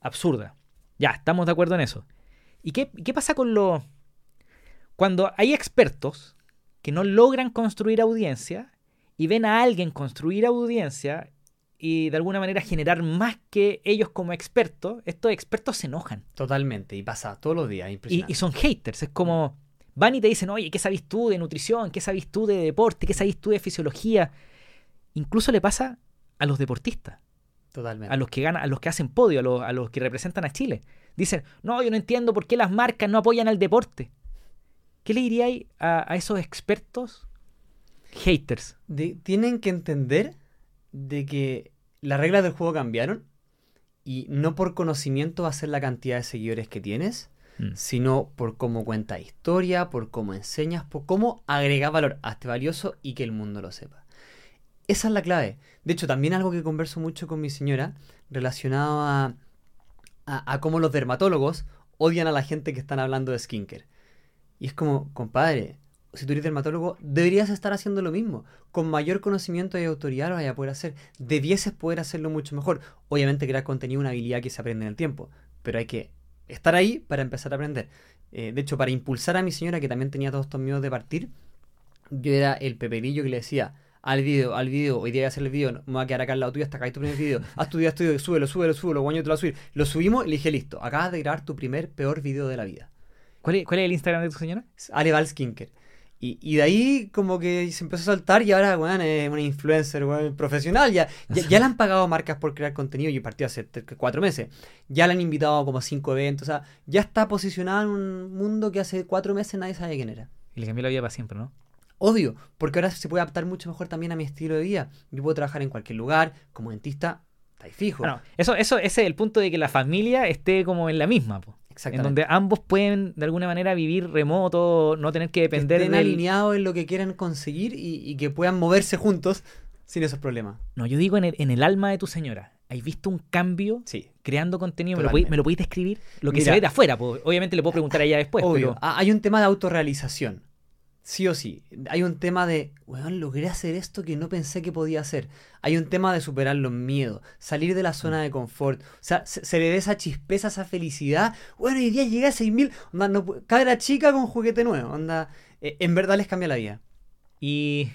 Speaker 2: absurda. Ya, estamos de acuerdo en eso. ¿Y qué, qué pasa con los... Cuando hay expertos que no logran construir audiencia y ven a alguien construir audiencia y de alguna manera generar más que ellos como expertos, estos expertos se enojan.
Speaker 1: Totalmente. Y pasa todos los días.
Speaker 2: Y, y son haters. Es como van y te dicen, oye, ¿qué sabes tú de nutrición? ¿Qué sabes tú de deporte? ¿Qué sabes tú de fisiología? Incluso le pasa a los deportistas
Speaker 1: Totalmente.
Speaker 2: a los que ganan, a los que hacen podio, a los, a los que representan a Chile. Dicen, no, yo no entiendo por qué las marcas no apoyan al deporte. ¿Qué le diríais a, a esos expertos haters?
Speaker 1: De- tienen que entender de que las reglas del juego cambiaron y no por conocimiento va a ser la cantidad de seguidores que tienes,
Speaker 2: Mm.
Speaker 1: sino por cómo cuenta historia, por cómo enseñas, por cómo agregas valor a este valioso y que el mundo lo sepa. Esa es la clave. De hecho, también algo que converso mucho con mi señora relacionado a, a, cómo los dermatólogos odian a la gente que están hablando de skincare. Y es como, compadre, si tú eres dermatólogo, deberías estar haciendo lo mismo. Con mayor conocimiento y autoridad lo vayas a poder hacer. Debieses poder hacerlo mucho mejor. Obviamente crear contenido es una habilidad que se aprende en el tiempo, pero hay que estar ahí para empezar a aprender. Eh, de hecho, para impulsar a mi señora, que también tenía todos estos miedos de partir, yo era el peperillo que le decía al video, al video, hoy día voy a hacer el video, no, me voy a quedar acá al lado tuyo hasta acá tu primer video, haz tu tu video, súbelo, súbelo, súbelo, guaño te lo voy a subir. Lo subimos y le dije, listo, acabas de grabar tu primer peor video de la vida.
Speaker 2: ¿Cuál es, cuál es el Instagram de tu señora?
Speaker 1: Ale Val Skinker. Y, y de ahí como que se empezó a saltar y ahora, weón, es una influencer, weón, profesional. Ya, ya, ya le han pagado marcas por crear contenido y partió hace cuatro meses. Ya le han invitado a como cinco eventos. O sea, ya está posicionada en un mundo que hace cuatro meses nadie sabe quién era.
Speaker 2: Y le cambió la vida para siempre, ¿no?
Speaker 1: Obvio, porque ahora se puede adaptar mucho mejor también a mi estilo de vida. Yo puedo trabajar en cualquier lugar, como dentista, está ahí fijo.
Speaker 2: Bueno, eso, eso, ese es el punto de que la familia esté como en la misma. po. En donde ambos pueden de alguna manera vivir remoto, no tener que
Speaker 1: que
Speaker 2: depender
Speaker 1: estén
Speaker 2: del...
Speaker 1: alineados en lo que quieran conseguir y, y que puedan moverse juntos sin esos problemas.
Speaker 2: No, yo digo en el, en el alma de tu señora. ¿Has visto un cambio
Speaker 1: Sí.
Speaker 2: creando contenido? ¿Me lo,
Speaker 1: Totalmente.
Speaker 2: podéis- me lo podéis describir? Lo que
Speaker 1: Mira.
Speaker 2: se ve de afuera, obviamente le puedo preguntar a ella después,
Speaker 1: Obvio.
Speaker 2: pero
Speaker 1: Ah, Hay un tema de autorrealización. Sí o sí. Hay un tema de, weón, logré hacer esto que no pensé que podía hacer. Hay un tema de superar los miedos, salir de la zona de confort. O sea, se, se le ve esa chispeza, esa felicidad. Bueno, hoy día llegué a 6000. Onda, no, pu- cabra chica con juguete nuevo. Onda, eh, en verdad les cambia la vida.
Speaker 2: Y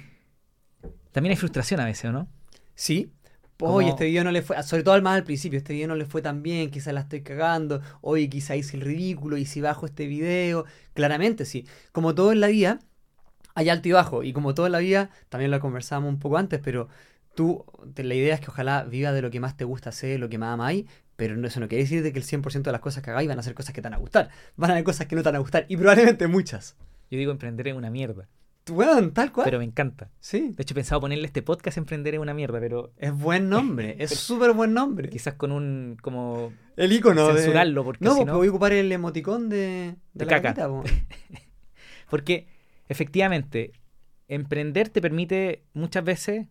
Speaker 2: también hay frustración a veces, ¿o no?
Speaker 1: Sí. Oye, este video no le fue, sobre todo al más al principio, este video no le fue tan bien, quizás la estoy cagando, oye, quizás hice el ridículo, y si bajo este video, claramente sí. Como todo en la vida, hay alto y bajo, y como todo en la vida, también lo conversábamos un poco antes, pero tú, te- la idea es que ojalá vivas de lo que más te gusta hacer, lo que más amáis, pero eso no quiere decir de que el 100% de las cosas que hagáis van a ser cosas que te van a gustar, van a haber cosas que no te van a gustar, y probablemente muchas.
Speaker 2: Yo digo emprender es una mierda,
Speaker 1: Bueno, tal cual.
Speaker 2: pero me encanta.
Speaker 1: sí,
Speaker 2: De hecho, he pensado ponerle este podcast emprender es una mierda, pero
Speaker 1: es buen nombre, es súper buen nombre.
Speaker 2: quizás con un como
Speaker 1: El icono de...
Speaker 2: censurarlo, porque
Speaker 1: No,
Speaker 2: si
Speaker 1: porque
Speaker 2: no...
Speaker 1: voy a ocupar el emoticón de,
Speaker 2: De
Speaker 1: la
Speaker 2: caca. Porque efectivamente, emprender te permite muchas veces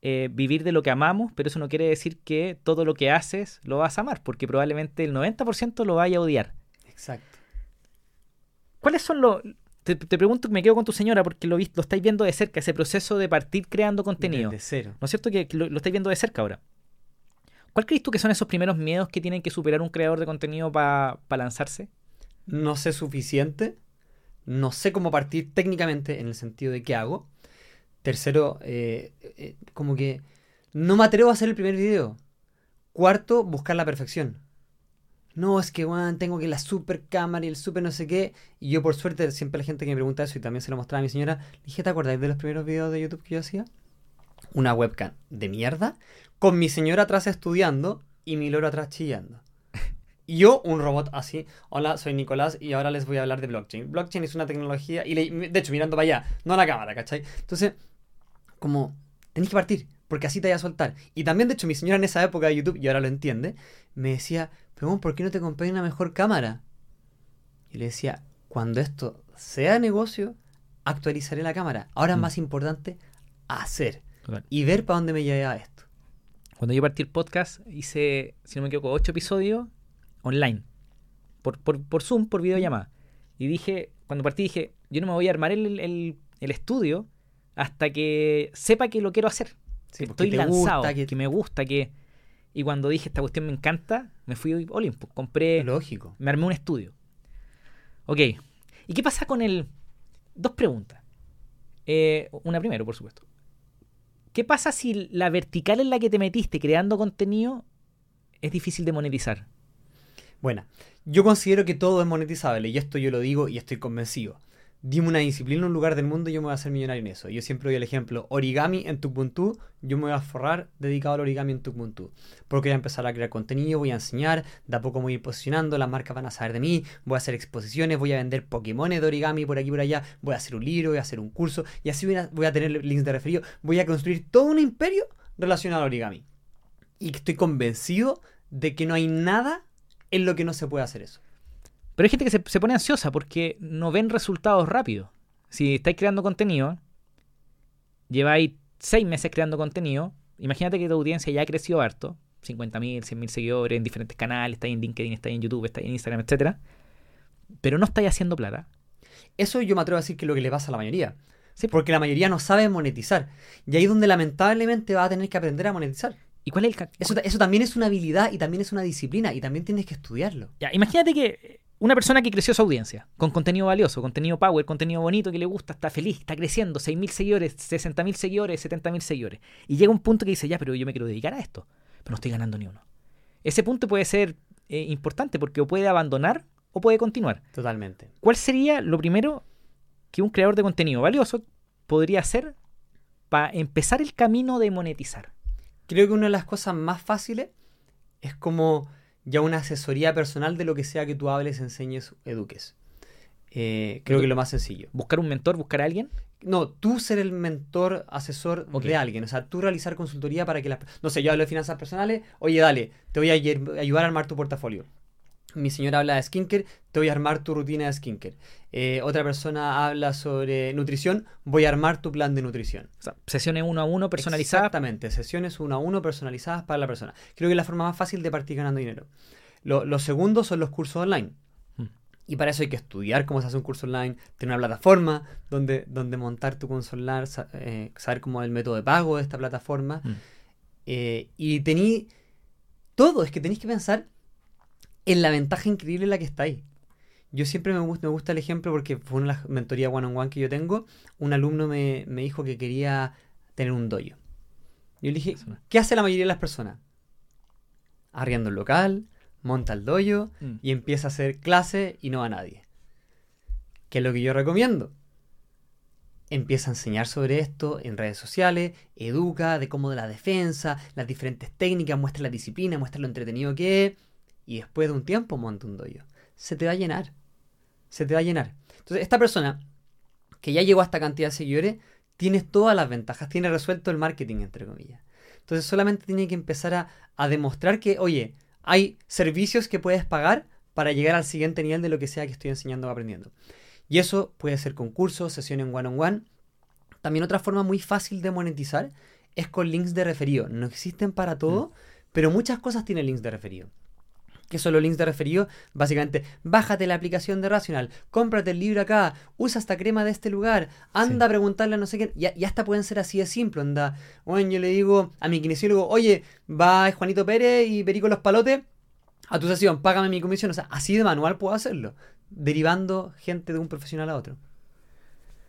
Speaker 2: eh, vivir de lo que amamos, pero eso no quiere decir que todo lo que haces lo vas a amar, porque probablemente el 90% lo vaya a odiar.
Speaker 1: Exacto.
Speaker 2: ¿Cuáles son los... Te, te pregunto, me quedo con tu señora porque lo, lo estáis viendo de cerca, ese proceso de partir creando contenido.
Speaker 1: Desde cero.
Speaker 2: ¿No es cierto que que lo, lo estáis viendo de cerca ahora? ¿Cuál crees tú que son esos primeros miedos que tienen que superar un creador de contenido para lanzarse?
Speaker 1: No sé suficiente. No sé cómo partir técnicamente en el sentido de qué hago. Tercero, eh, eh, como que no me atrevo a hacer el primer video. Cuarto, buscar la perfección. No, es que, weón, tengo que la super cámara y el super no sé qué. Y yo, por suerte, siempre la gente que me pregunta eso y también se lo mostraba a mi señora, le dije, ¿te acordáis de los primeros videos de YouTube que yo hacía? Una webcam de mierda, con mi señora atrás estudiando y mi loro atrás chillando. Yo, un robot así. Hola, soy Nicolás y ahora les voy a hablar de blockchain. Blockchain es una tecnología, y le- de hecho, mirando para allá, no a la cámara, ¿cachai? Entonces, como, tenéis que partir, porque así te vas a soltar. Y también, de hecho, mi señora en esa época de YouTube, y ahora lo entiende, me decía, pero ¿por qué no te compré una mejor cámara? Y le decía, cuando esto sea negocio, actualizaré la cámara. Ahora es
Speaker 2: Mm.
Speaker 1: más importante hacer y ver para dónde me lleva esto.
Speaker 2: Cuando yo partí el podcast, hice, si no me equivoco, ocho episodios online. Por, por, por Zoom, por videollamada. Y dije, cuando partí dije, yo no me voy a armar el, el- el estudio hasta que sepa que lo quiero hacer.
Speaker 1: Sí,
Speaker 2: que estoy lanzado,
Speaker 1: gusta,
Speaker 2: que...
Speaker 1: que-
Speaker 2: me gusta, que... Y cuando dije, esta cuestión me encanta, me fui a Olympus. Compré,
Speaker 1: Lógico.
Speaker 2: me armé un estudio. Ok. ¿Y qué pasa con el...? Dos preguntas. Eh, una primero, por supuesto. ¿Qué pasa si la vertical en la que te metiste creando contenido es difícil de monetizar?
Speaker 1: Bueno, yo considero que todo es monetizable y esto yo lo digo y estoy convencido. Dime una disciplina en un lugar del mundo y yo me voy a hacer millonario en eso. Yo siempre doy el ejemplo, origami en Tukbuntu, yo me voy a forrar dedicado al origami en Tukbuntu. Porque voy a empezar a crear contenido, voy a enseñar, de a poco me voy a ir posicionando, las marcas van a saber de mí, voy a hacer exposiciones, voy a vender Pokémones de origami por aquí y por allá, voy a hacer un libro, voy a hacer un curso y así voy a, voy a tener links de referido, voy a construir todo un imperio relacionado al origami. Y estoy convencido de que no hay nada en lo que no se puede hacer eso.
Speaker 2: Pero hay gente que se, se pone ansiosa porque no ven resultados rápidos. Si estáis creando contenido, lleváis seis meses creando contenido, imagínate que tu audiencia ya ha crecido harto, 50.000, 100.000 seguidores en diferentes canales, estáis en LinkedIn, estáis en YouTube, estáis en Instagram, etcétera, pero no estáis haciendo plata.
Speaker 1: Eso yo me atrevo a decir que es lo que le pasa a la mayoría.
Speaker 2: Sí.
Speaker 1: Porque la mayoría no sabe monetizar. Y ahí es donde lamentablemente va a tener que aprender a monetizar.
Speaker 2: ¿Y cuál es el
Speaker 1: Eso, eso también es una habilidad y también es una disciplina y también tienes que estudiarlo.
Speaker 2: Ya, imagínate que una persona que creció su audiencia, con contenido valioso, contenido power, contenido bonito que le gusta, está feliz, está creciendo, 6.000 seguidores, 60.000 seguidores, 70.000 seguidores. Y llega un punto que dice, ya, pero yo me quiero dedicar a esto, pero no estoy ganando ni uno. Ese punto puede ser eh, importante porque o puede abandonar o puede continuar.
Speaker 1: Totalmente.
Speaker 2: ¿Cuál sería lo primero que un creador de contenido valioso podría hacer para empezar el camino de monetizar?
Speaker 1: Creo que una de las cosas más fáciles es como ya una asesoría personal de lo que sea que tú hables, enseñes, eduques. Eh, creo que lo más sencillo.
Speaker 2: ¿Buscar un mentor, buscar a alguien?
Speaker 1: No, tú ser el mentor, asesor de alguien. O sea, tú realizar consultoría para que las... No sé, yo hablo de finanzas personales. Oye, dale, te voy a ayudar a armar tu portafolio. Mi señora habla de skincare, te voy a armar tu rutina de skincare. Eh, otra persona habla sobre nutrición, voy a armar tu plan de nutrición.
Speaker 2: O sea, sesiones uno a uno personalizadas.
Speaker 1: Exactamente, sesiones uno a uno personalizadas para la persona. Creo que es la forma más fácil de partir ganando dinero. Lo, lo segundo son los cursos online.
Speaker 2: Mm.
Speaker 1: Y para eso hay que estudiar cómo se hace un curso online, tener una plataforma donde, donde montar tu curso online, eh, saber cómo es el método de pago de esta plataforma.
Speaker 2: Mm.
Speaker 1: Eh, y tení todo, es que tenéis que pensar en la ventaja increíble en la que estáis. Yo siempre me gusta, me gusta el ejemplo porque fue una de las mentorías one-on-one que yo tengo. Un alumno me, me dijo que quería tener un dojo. Yo le dije. ¿qué hace la mayoría de las personas? Arriendo el local, monta el dojo
Speaker 2: Mm.
Speaker 1: y empieza a hacer clase y no va nadie. ¿Qué es lo que yo recomiendo? Empieza a enseñar sobre esto en redes sociales, educa de cómo de la defensa, las diferentes técnicas, muestra la disciplina, muestra lo entretenido que es, y después de un tiempo monta un dojo. Se te va a llenar. Se te va a llenar. Entonces, esta persona que ya llegó a esta cantidad de seguidores, tienes todas las ventajas, tiene resuelto el marketing, entre comillas. Entonces, solamente tiene que empezar a, a demostrar que, oye, hay servicios que puedes pagar para llegar al siguiente nivel de lo que sea que estoy enseñando o aprendiendo. Y eso puede ser con cursos, sesiones one-on-one. También otra forma muy fácil de monetizar es con links de referido. No existen para todo, pero muchas cosas tienen links de referido. ¿Qué son los links de referido? Básicamente, bájate la aplicación de Rational, cómprate el libro acá, usa esta crema de este lugar, anda a preguntarle a no sé qué. Ya, ya hasta pueden ser así de simple, anda. Bueno, yo le digo a mi kinesiólogo, oye, va Juanito Pérez y Perico Los Palotes a tu sesión, págame mi comisión. O sea, así de manual puedo hacerlo, derivando gente de un profesional a otro.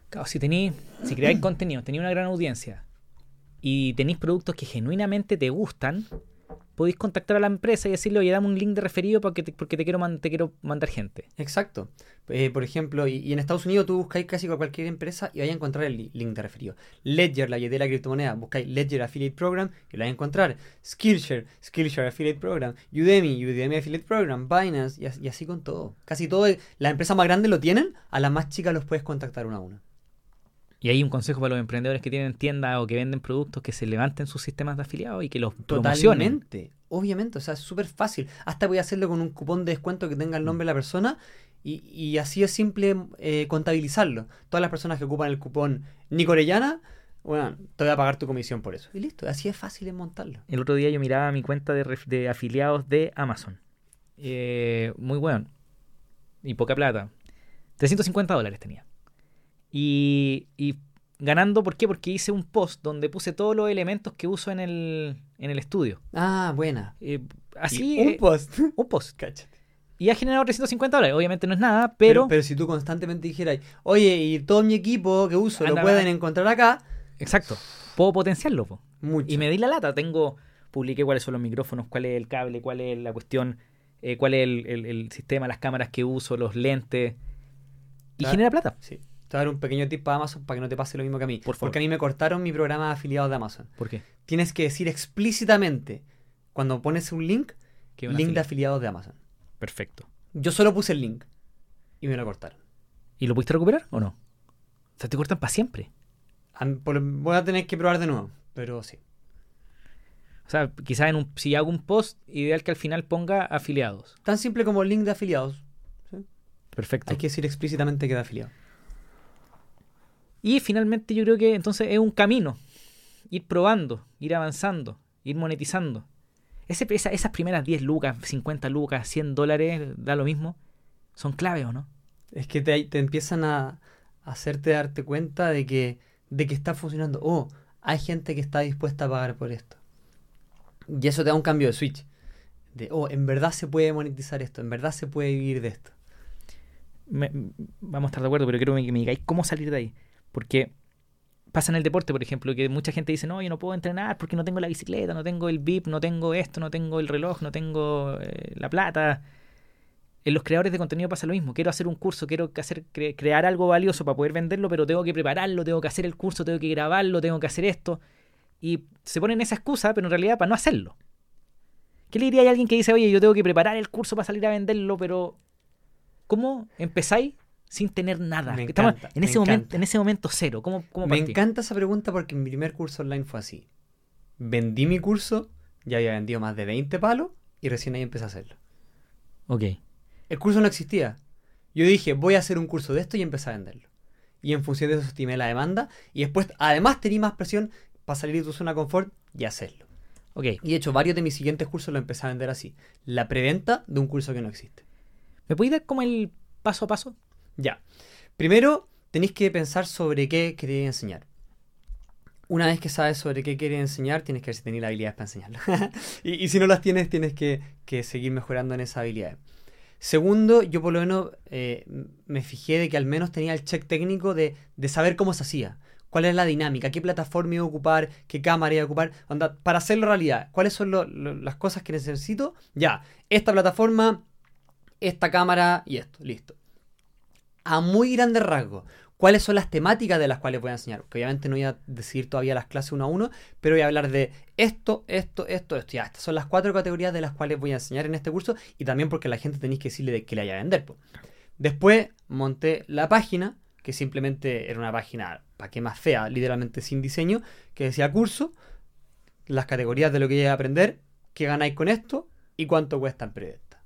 Speaker 2: Claro, si tenéis, si creáis contenido, tenéis una gran audiencia y tenéis productos que genuinamente te gustan, podéis contactar a la empresa y decirle, oye, dame un link de referido porque te, porque te quiero, man- te quiero mandar gente.
Speaker 1: Exacto. Eh, por ejemplo, y, en Estados Unidos tú buscáis casi cualquier empresa y vais a encontrar el li- link de referido. Ledger, la billetera de criptomoneda, buscáis Ledger Affiliate Program y lo vais a encontrar. Skillshare, Skillshare Affiliate Program, Udemy, Udemy Affiliate Program, Binance y, as- y así con todo. Casi todo, las empresas más grandes lo tienen, a las más chicas los puedes contactar una a una.
Speaker 2: Y hay un consejo para los emprendedores que tienen tiendas o que venden productos que se levanten sus sistemas de afiliados y que los promocionen.
Speaker 1: Totalmente. Obviamente, o sea, es súper fácil. Hasta voy a hacerlo con un cupón de descuento que tenga el nombre de la persona y, y así es simple eh, contabilizarlo. Todas las personas que ocupan el cupón Nico Orellana, bueno, te voy a pagar tu comisión por eso. Y listo, así es fácil montarlo.
Speaker 2: El otro día yo miraba mi cuenta de, de afiliados de Amazon. Eh, muy bueno. Y poca plata. 350 dólares tenía. Y, y ganando, ¿por qué? Porque hice un post donde puse todos los elementos que uso en el, en el estudio.
Speaker 1: Ah, buena.
Speaker 2: Eh, así,
Speaker 1: Y un
Speaker 2: eh,
Speaker 1: post.
Speaker 2: un post.
Speaker 1: Cáchate.
Speaker 2: Y ha generado 350 dólares. Obviamente no es nada, pero...
Speaker 1: pero, si tú constantemente dijeras, oye, y todo mi equipo que uso
Speaker 2: Anda,
Speaker 1: lo pueden
Speaker 2: va.
Speaker 1: encontrar acá,
Speaker 2: Exacto. Puedo potenciarlo. po.
Speaker 1: mucho.
Speaker 2: Y me di la lata. Tengo, publiqué cuáles son los micrófonos, cuál es el cable, cuál es la cuestión, eh, cuál es el, el- el sistema, las cámaras que uso, los lentes. Y
Speaker 1: Ah.
Speaker 2: genera plata.
Speaker 1: Sí. Te voy a dar un pequeño tip para Amazon para que no te pase lo mismo que a mí.
Speaker 2: Por favor.
Speaker 1: Porque a mí me cortaron mi programa de afiliados de Amazon.
Speaker 2: ¿Por qué?
Speaker 1: tienes que decir explícitamente cuando pones un link, link de afiliados de Amazon.
Speaker 2: Perfecto.
Speaker 1: Yo solo puse el link y me lo cortaron.
Speaker 2: ¿Y lo pudiste recuperar o no? O sea, te cortan para siempre.
Speaker 1: Voy a tener que probar de nuevo, pero sí.
Speaker 2: O sea, quizás en un, si hago un post, ideal que al final ponga afiliados.
Speaker 1: Tan simple como el link de afiliados.
Speaker 2: Perfecto.
Speaker 1: Hay que decir explícitamente que de afiliado.
Speaker 2: Y finalmente yo creo que entonces es un camino. Ir probando, ir avanzando, ir monetizando. Ese, esa- esas primeras 10 lucas, 50 lucas, 100 dólares, da lo mismo. Son claves o no?
Speaker 1: Es que te, te empiezan a, a hacerte darte cuenta de que, de que está funcionando. Oh, hay gente que está dispuesta a pagar por esto. Y eso te da un cambio de switch. De, oh, en verdad se puede monetizar esto, en verdad se puede vivir de esto.
Speaker 2: Me- vamos a estar de acuerdo, pero quiero que me digáis cómo salir de ahí. Porque pasa en el deporte, por ejemplo, que mucha gente dice, no, yo no puedo entrenar porque no tengo la bicicleta, no tengo el VIP, no tengo esto, no tengo el reloj, no tengo eh, la plata. En los creadores de contenido pasa lo mismo. Quiero hacer un curso, quiero hacer, cre- crear algo valioso para poder venderlo, pero tengo que prepararlo, tengo que hacer el curso, tengo que grabarlo, tengo que hacer esto. Y se ponen esa excusa, pero en realidad para no hacerlo. ¿Qué le diría a alguien que dice, oye, yo tengo que preparar el curso para salir a venderlo, pero ¿cómo empezáis sin tener nada?
Speaker 1: Me
Speaker 2: Estamos
Speaker 1: encanta,
Speaker 2: en
Speaker 1: me
Speaker 2: ese momento,
Speaker 1: encanta.
Speaker 2: en ese momento cero. ¿Cómo, cómo
Speaker 1: Me encanta esa pregunta porque mi primer curso online fue así. Vendí mi curso, ya había vendido más de 20 palos y recién ahí empecé a hacerlo.
Speaker 2: Ok.
Speaker 1: El curso no existía. Yo dije, voy a hacer un curso de esto y empecé a venderlo. Y en función de eso estimé la demanda. Y después, además, tenía más presión para salir de tu zona de confort y hacerlo.
Speaker 2: Ok.
Speaker 1: Y de hecho, varios de mis siguientes cursos lo empecé a vender así. La preventa de un curso que no existe.
Speaker 2: ¿Me puedes dar como el paso a paso?
Speaker 1: Ya. Primero, tenéis que pensar sobre qué queréis enseñar. Una vez que sabes sobre qué quieres enseñar, tienes que ver si tenéis las habilidades para enseñarlo. y, si no las tienes, tienes que, seguir mejorando en esas habilidades. Segundo, yo por lo menos eh, me fijé de que al menos tenía el check técnico de, saber cómo se hacía. ¿Cuál es la dinámica? ¿Qué plataforma iba a ocupar? ¿Qué cámara iba a ocupar? Para hacerlo realidad, ¿cuáles son las cosas que necesito? Ya, esta plataforma, esta cámara y esto, listo. A muy grandes rasgos, ¿cuáles son las temáticas de las cuales voy a enseñar? Que obviamente no voy a decir todavía las clases uno a uno, pero voy a hablar de esto, esto, esto, esto. Ya, estas son las cuatro categorías de las cuales voy a enseñar en este curso y también porque la gente tenéis que decirle de qué le vaya a vender. Después monté la página, que simplemente era una página, para qué más fea, literalmente sin diseño, que decía curso, las categorías de lo que iba a aprender, qué ganáis con esto y cuánto cuesta en preventa.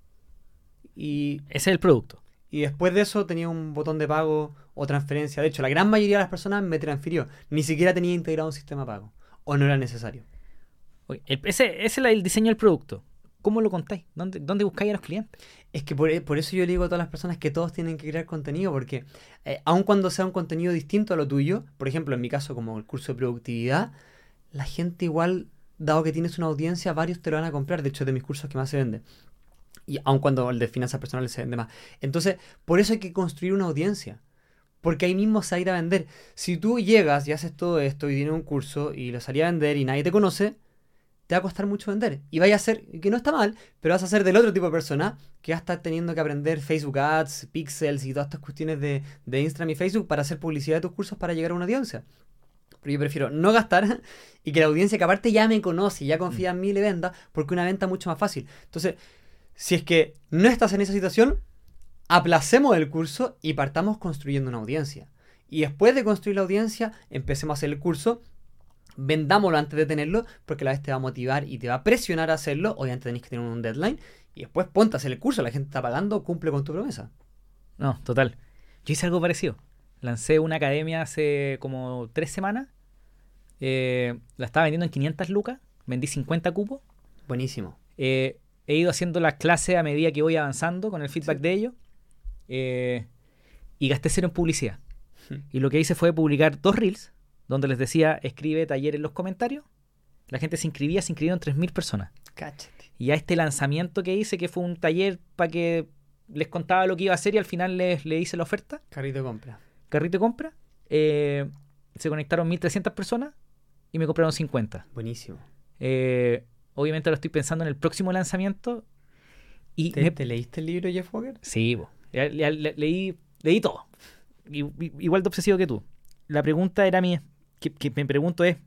Speaker 1: Y,
Speaker 2: Ese es el producto.
Speaker 1: Y después de eso tenía un botón de pago o transferencia. De hecho, la gran mayoría de las personas me transfirió. Ni siquiera tenía integrado un sistema de pago. O no era necesario.
Speaker 2: Ok, el- ese, ese es el diseño del producto. ¿Cómo lo contáis? ¿Dónde, dónde buscáis a los clientes?
Speaker 1: Es que por, por eso yo le digo a todas las personas que todos tienen que crear contenido, porque eh, aun cuando sea un contenido distinto a lo tuyo, por ejemplo, en mi caso como el curso de productividad, la gente igual, dado que tienes una audiencia, varios te lo van a comprar, de hecho es de mis cursos que más se vende. Y aun cuando el de finanzas personales se vende más. Entonces, por eso hay que construir una audiencia. Porque ahí mismo se va a ir a vender. Si tú llegas y haces todo esto y tienes un curso y lo salís a vender y nadie te conoce, te va a costar mucho vender. Y vaya a ser, que no está mal, pero vas a ser del otro tipo de persona que va a estar teniendo que aprender Facebook Ads, Pixels y todas estas cuestiones de, de Instagram y Facebook para hacer publicidad de tus cursos para llegar a una audiencia. Pero yo prefiero no gastar y que la audiencia que aparte ya me conoce, ya confía en mí le venda, porque una venta es mucho más fácil. Entonces, si es que no estás en esa situación, aplacemos el curso y partamos construyendo una audiencia. Y después de construir la audiencia, empecemos a hacer el curso vendámoslo antes de tenerlo, porque la vez te va a motivar y te va a presionar a hacerlo. Obviamente tenéis que tener un deadline. Y después ponte a hacer el curso, la gente está pagando, cumple con tu promesa.
Speaker 2: No, total. Yo hice algo parecido. Lancé una academia hace como tres semanas. Eh, la estaba vendiendo en 500 lucas. Vendí 50 cupos.
Speaker 1: Buenísimo.
Speaker 2: Eh, he ido haciendo las clases a medida que voy avanzando con el feedback de ellos. Eh, y gasté cero en publicidad. Y lo que hice fue publicar dos reels donde les decía escribe taller en los comentarios. La gente se inscribía, se inscribieron 3.000 personas.
Speaker 1: Cáchate.
Speaker 2: Y a este lanzamiento que hice, que fue un taller para que les contaba lo que iba a hacer y al final les, le hice la oferta,
Speaker 1: Carrito de compra.
Speaker 2: carrito de compra, eh, se conectaron 1.300 personas y me compraron 50.
Speaker 1: Buenísimo.
Speaker 2: Eh, obviamente ahora estoy pensando en el próximo lanzamiento y
Speaker 1: ¿Te,
Speaker 2: me-
Speaker 1: te leíste el libro de Jeff Walker?
Speaker 2: Sí, le- leí, leí todo. I- Igual de obsesivo que tú. La pregunta era mía, que, que me pregunto es,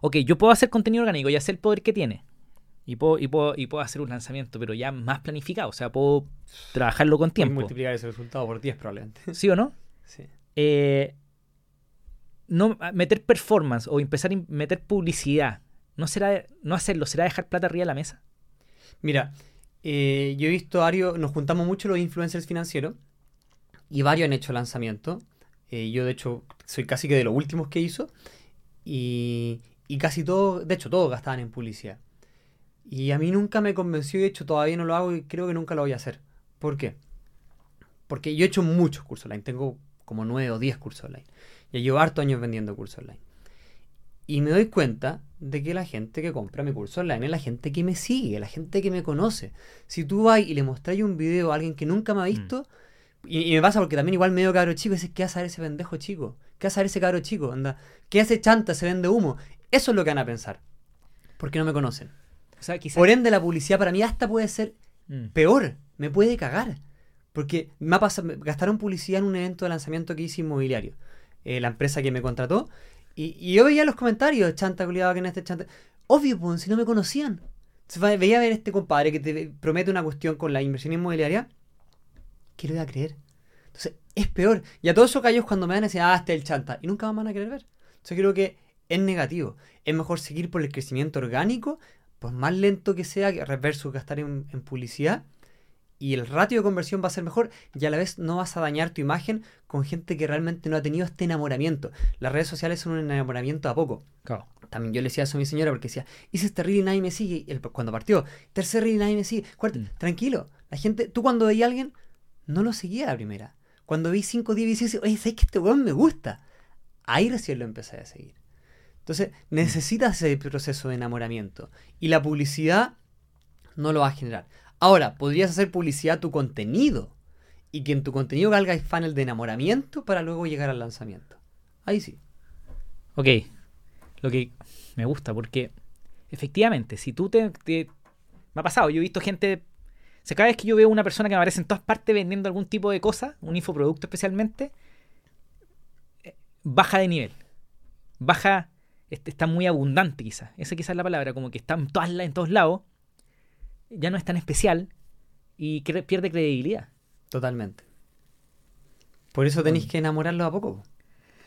Speaker 2: ok, yo puedo hacer contenido orgánico, ya sé el poder que tiene. Y puedo, y, puedo, y puedo hacer un lanzamiento, pero ya más planificado. O sea, puedo trabajarlo con tiempo.
Speaker 1: multiplicar ese resultado por 10 probablemente.
Speaker 2: ¿Sí o no?
Speaker 1: sí.
Speaker 2: Eh, no meter performance o empezar a meter publicidad. ¿No será no hacerlo? ¿Será dejar plata arriba de la mesa?
Speaker 1: Mira, eh, yo he visto varios, nos juntamos mucho los influencers financieros y varios han hecho lanzamientos. Eh, yo de hecho soy casi que de los últimos que hizo y, y casi todos, de hecho todos gastaban en publicidad. Y a mí nunca me convenció y de hecho todavía no lo hago y creo que nunca lo voy a hacer. ¿Por qué? Porque yo he hecho muchos cursos online, tengo como 9 o 10 cursos online. Ya llevo harto años vendiendo cursos online. Y me doy cuenta de que la gente que compra mi curso online es la gente que me sigue, la gente que me conoce. Si tú vas y le mostráis un video a alguien que nunca me ha visto, y, y me pasa porque también igual medio cabro chico, dices, ¿qué hace ese pendejo chico? ¿Qué hace ese cabro chico? Anda, ¿qué hace chanta? Se vende humo. Eso es lo que van a pensar. Porque no me conocen.
Speaker 2: O sea, quizás...
Speaker 1: Por ende, la publicidad para mí hasta puede ser
Speaker 2: Mm.
Speaker 1: peor, me puede cagar. Porque me ha pasado, gastaron publicidad en un evento de lanzamiento que hice inmobiliario. Eh, la empresa que me contrató. Y, yo veía los comentarios, chanta culiado que en este chanta. Obvio, pues, si no me conocían. Entonces, veía ver este compadre que te promete una cuestión con la inversión inmobiliaria. ¿Qué le voy a creer? Entonces, es peor. Y a todos esos callos cuando me van a ah, este es el chanta. Y nunca me van a querer ver. Entonces creo que es negativo. Es mejor seguir por el crecimiento orgánico, pues más lento que sea, versus gastar en, en publicidad. Y el ratio de conversión va a ser mejor y a la vez no vas a dañar tu imagen con gente que realmente no ha tenido este enamoramiento. Las redes sociales son un enamoramiento a poco.
Speaker 2: Claro.
Speaker 1: También yo le decía eso a mi señora porque decía, hice este reel y nadie me sigue. Él, cuando partió, tercer reel y nadie me sigue. Cuarto,
Speaker 2: Mm.
Speaker 1: tranquilo. La gente, tú cuando veías a alguien, no lo seguía a la primera. Cuando vi 5, 10, 16, oye, ¿sabes que este weón me gusta? Ahí recién lo empecé a seguir. Entonces, necesitas ese proceso de enamoramiento. Y la publicidad no lo va a generar. Ahora, podrías hacer publicidad a tu contenido. Y que en tu contenido valga el de enamoramiento para luego llegar al lanzamiento. Ahí sí.
Speaker 2: Ok, lo que me gusta, porque efectivamente, si tú te, Me ha pasado, yo he visto gente... O sea, cada vez que yo veo una persona que aparece en todas partes vendiendo algún tipo de cosa, un infoproducto especialmente, eh, baja de nivel. Baja... Está muy abundante quizás. Esa quizás es la palabra, como que está en, todas en todos lados. Ya no es tan especial y cre- pierde credibilidad.
Speaker 1: Totalmente. Por eso tenéis que enamorarlo a poco.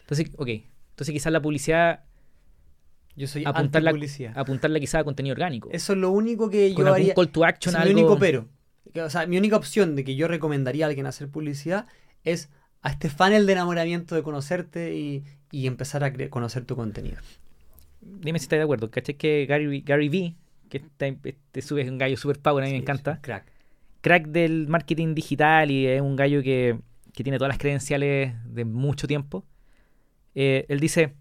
Speaker 2: Entonces, ok. Entonces quizás la publicidad,
Speaker 1: Yo soy
Speaker 2: apuntarla,
Speaker 1: publicidad.
Speaker 2: apuntarla quizás a contenido orgánico.
Speaker 1: Eso es lo único que
Speaker 2: con
Speaker 1: yo
Speaker 2: algún
Speaker 1: haría.
Speaker 2: call to action,
Speaker 1: es
Speaker 2: algo...
Speaker 1: mi único pero. O sea, mi única opción de que yo recomendaría a alguien hacer publicidad es a este funnel de enamoramiento de conocerte y, y empezar a conocer tu contenido.
Speaker 2: Dime si estás de acuerdo. ¿Cachai que Gary, Gary Vee, que está, te sube un gallo super power, a mí me encanta,
Speaker 1: Crack.
Speaker 2: crack del marketing digital y es un gallo que, que tiene todas las credenciales de mucho tiempo. Eh, él dice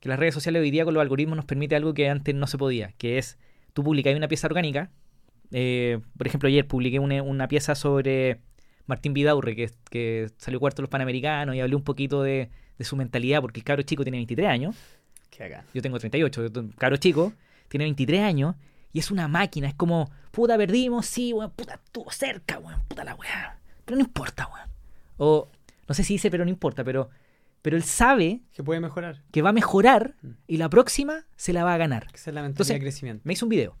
Speaker 2: que las redes sociales hoy día con los algoritmos nos permite algo que antes no se podía, que es tú publicas una pieza orgánica. eh, por ejemplo, ayer publiqué una, una pieza sobre Martín Vidaurre, que, que salió cuarto en los Panamericanos y hablé un poquito de, de su mentalidad, porque el cabro chico tiene 23 años. Yo tengo 38, yo tengo- cabro chico, tiene 23 años y es una máquina. Es como, puta, perdimos, sí, weón, puta, estuvo cerca, weón, puta la weá. Pero no importa, weón. O, no sé si dice, pero no importa, pero, pero él sabe
Speaker 1: Que puede mejorar.
Speaker 2: que va a mejorar
Speaker 1: Mm.
Speaker 2: y la próxima se la va a ganar.
Speaker 1: Esa es la
Speaker 2: Entonces,
Speaker 1: de crecimiento.
Speaker 2: Me hizo un video.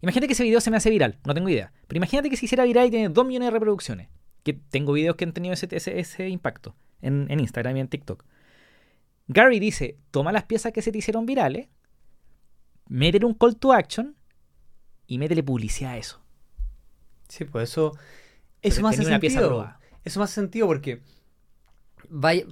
Speaker 2: Imagínate que ese video se me hace viral, no tengo idea. Pero imagínate que se hiciera viral y tiene 2 millones de reproducciones. Que tengo videos que han tenido ese, ese, ese impacto en, en Instagram y en TikTok. Gary dice, toma las piezas que se te hicieron virales, métele un call to action y métele publicidad a eso.
Speaker 1: Sí, pues eso. Eso me hace
Speaker 2: tenía una pieza
Speaker 1: sentido. Eso hace sentido porque. Vaya,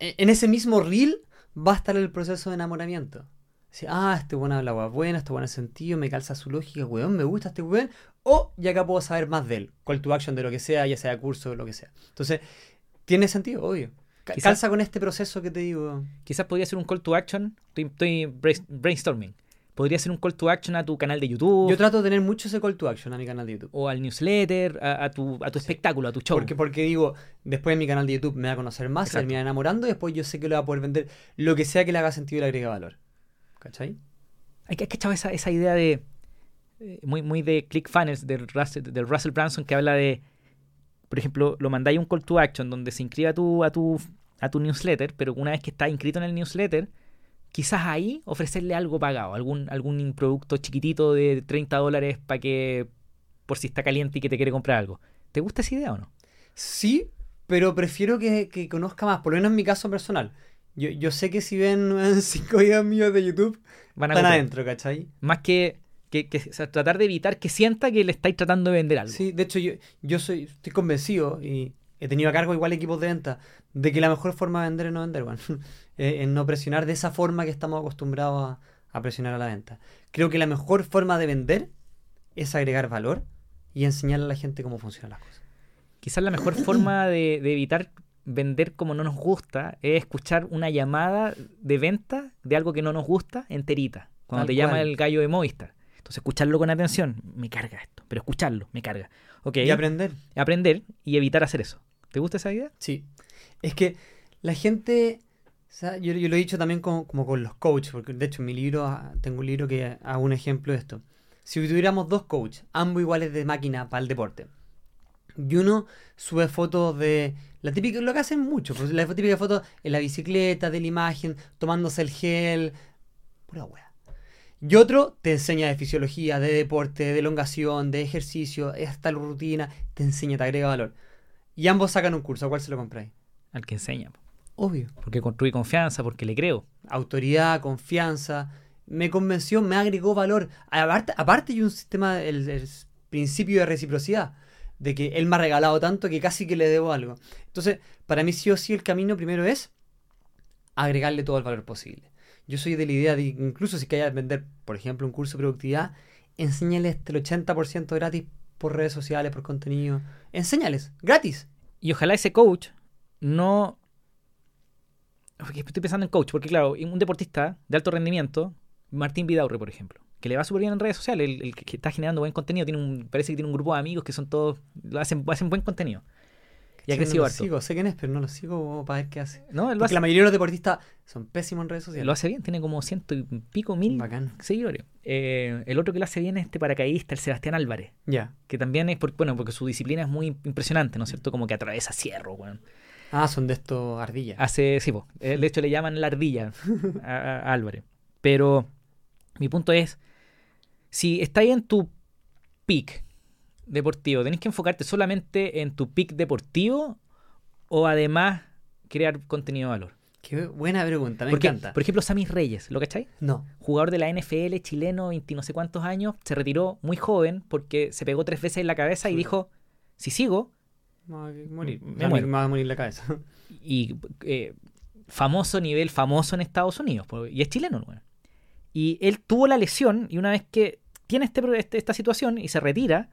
Speaker 1: en ese mismo reel va a estar el proceso de enamoramiento. Así, ah, este weón habla agua buena, este buen sentido, me calza su lógica, weón, me gusta este weón. O ya acá puedo saber más de él. Call to action de lo que sea, ya sea curso o lo que sea. Entonces, tiene sentido, obvio.
Speaker 2: Quizás-
Speaker 1: Calza con este proceso que te digo.
Speaker 2: Quizás podría ser un call to action, estoy, estoy brain- brainstorming. Podría ser un call to action a tu canal de YouTube
Speaker 1: Yo trato de tener mucho ese call to action a mi canal de YouTube.
Speaker 2: o al newsletter, a, a tu, a tu espectáculo, a tu show.
Speaker 1: Porque, porque digo, después en mi canal de YouTube me va a conocer más, se termina enamorando y después yo sé que le va a poder vender lo que sea que le haga sentido y le agregue valor. ¿Cachai?
Speaker 2: Hay que cachado esa, esa idea de. eh, muy, muy de ClickFunnels, del Russell, del Russell Branson, que habla de. Por ejemplo, lo mandáis un call to action donde se inscribe a tu, a tu, a tu newsletter, pero una vez que está inscrito en el newsletter, quizás ahí ofrecerle algo pagado, algún, algún producto chiquitito de 30 dólares para que. por si está caliente y que te quiere comprar algo. ¿Te gusta esa idea o no?
Speaker 1: Sí, pero prefiero que, que conozca más, por lo menos en mi caso personal. Yo, yo sé que si ven 5 videos míos de YouTube,
Speaker 2: Van a
Speaker 1: están adentro, ¿cachai?
Speaker 2: Más que. que, que- o sea, tratar de evitar que sienta que le estáis tratando de vender algo.
Speaker 1: Sí, de hecho yo, yo soy, estoy convencido y he tenido a cargo igual equipos de venta de que la mejor forma de vender es no vender, bueno, eh, en no presionar de esa forma que estamos acostumbrados a, a presionar a la venta. Creo que la mejor forma de vender es agregar valor y enseñarle a la gente cómo funcionan las cosas.
Speaker 2: Quizás la mejor forma de, de evitar vender como no nos gusta es escuchar una llamada de venta de algo que no nos gusta enterita. Cuando
Speaker 1: Tal
Speaker 2: te llama el gallo de Movistar. Entonces, escucharlo con atención, me carga esto. Pero escucharlo, me carga. Ok.
Speaker 1: Y aprender.
Speaker 2: aprender y evitar hacer eso. ¿Te gusta esa idea?
Speaker 1: Sí. Es que la gente, o sea, yo, yo lo he dicho también como con los coaches, porque de hecho en mi libro, ah, tengo un libro que hago un ejemplo de esto. Si tuviéramos dos coaches, ambos iguales de máquina para el deporte, y uno sube fotos de la típica, lo que hacen mucho, pues la típica foto en la bicicleta, de la imagen, tomándose el gel, pura wea. Y otro te enseña de fisiología, de deporte, de elongación, de ejercicio, esta rutina, te enseña, te agrega valor. Y ambos sacan un curso, ¿a cuál se lo compráis?
Speaker 2: Al que enseña.
Speaker 1: Obvio.
Speaker 2: Porque construye confianza, porque le creo.
Speaker 1: Autoridad, confianza. Me convenció, me agregó valor. Aparte, aparte hay un sistema, el, el principio de reciprocidad. de que él me ha regalado tanto que casi que le debo algo. Entonces, para mí sí o sí el camino primero es agregarle todo el valor posible. Yo soy de la idea de, incluso si quieres vender, por ejemplo, un curso de productividad, enséñales el 80% gratis por redes sociales, por contenido. Enséñales, gratis.
Speaker 2: Y ojalá ese coach no... Estoy pensando en coach, porque claro, un deportista de alto rendimiento, Martín Vidaurre, por ejemplo, que le va súper bien en redes sociales, el, que está generando buen contenido, tiene un, parece que tiene un grupo de amigos que son todos, lo hacen, hacen buen contenido.
Speaker 1: Y ha crecido no lo sigo, sé quién es, pero no lo sigo para ver qué hace.
Speaker 2: No,
Speaker 1: Porque la mayoría de los deportistas son pésimos en redes sociales.
Speaker 2: Lo hace bien, tiene como ciento y pico mil seguidores. Eh, el otro que lo hace bien es este paracaidista, el Sebastián Álvarez.
Speaker 1: Ya.
Speaker 2: Que también es, bueno, porque su disciplina es muy impresionante, ¿no es cierto? Como que atraviesa cierro, bueno.
Speaker 1: Ah, son de estos ardillas.
Speaker 2: Hace, sí, eh, de hecho le llaman la ardilla a, Álvarez. Pero mi punto es, si estáis en tu peak deportivo, ¿tenés que enfocarte solamente en tu pick deportivo o además crear contenido de valor?
Speaker 1: Qué buena pregunta, me encanta.
Speaker 2: Por ejemplo, Sammy Reyes, ¿lo cacháis?
Speaker 1: No.
Speaker 2: Jugador de la NFL chileno, 20 no sé cuántos años, se retiró muy joven porque se pegó tres veces en la cabeza y dijo, si sigo...
Speaker 1: Me voy a morir, me, me va a morir la cabeza.
Speaker 2: Y eh, famoso nivel, famoso en Estados Unidos, y es chileno. Bueno. Y él tuvo la lesión y una vez que tiene este, este, esta situación y se retira,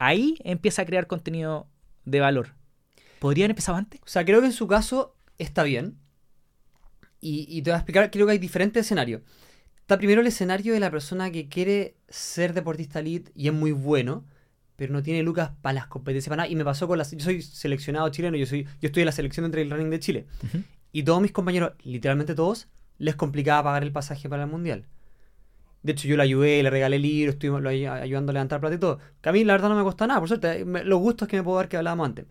Speaker 2: ahí empieza a crear contenido de valor. ¿Podría haber empezado antes?
Speaker 1: O sea, creo que en su caso está bien. Y, te voy a explicar, creo que hay diferentes escenarios. Está primero el escenario de la persona que quiere ser deportista elite y es muy bueno, pero no tiene lucas para las competencias, para nada. Y me pasó con las... Yo soy seleccionado chileno, yo, soy, yo estoy en la selección entre el running de Chile. Y todos mis compañeros, literalmente todos, les complicaba pagar el pasaje para el Mundial. De hecho, yo le ayudé, le regalé libros, estuve ayudando a levantar plata y todo. Que a mí la verdad no me cuesta nada, por suerte. los gustos que me puedo dar que hablábamos antes.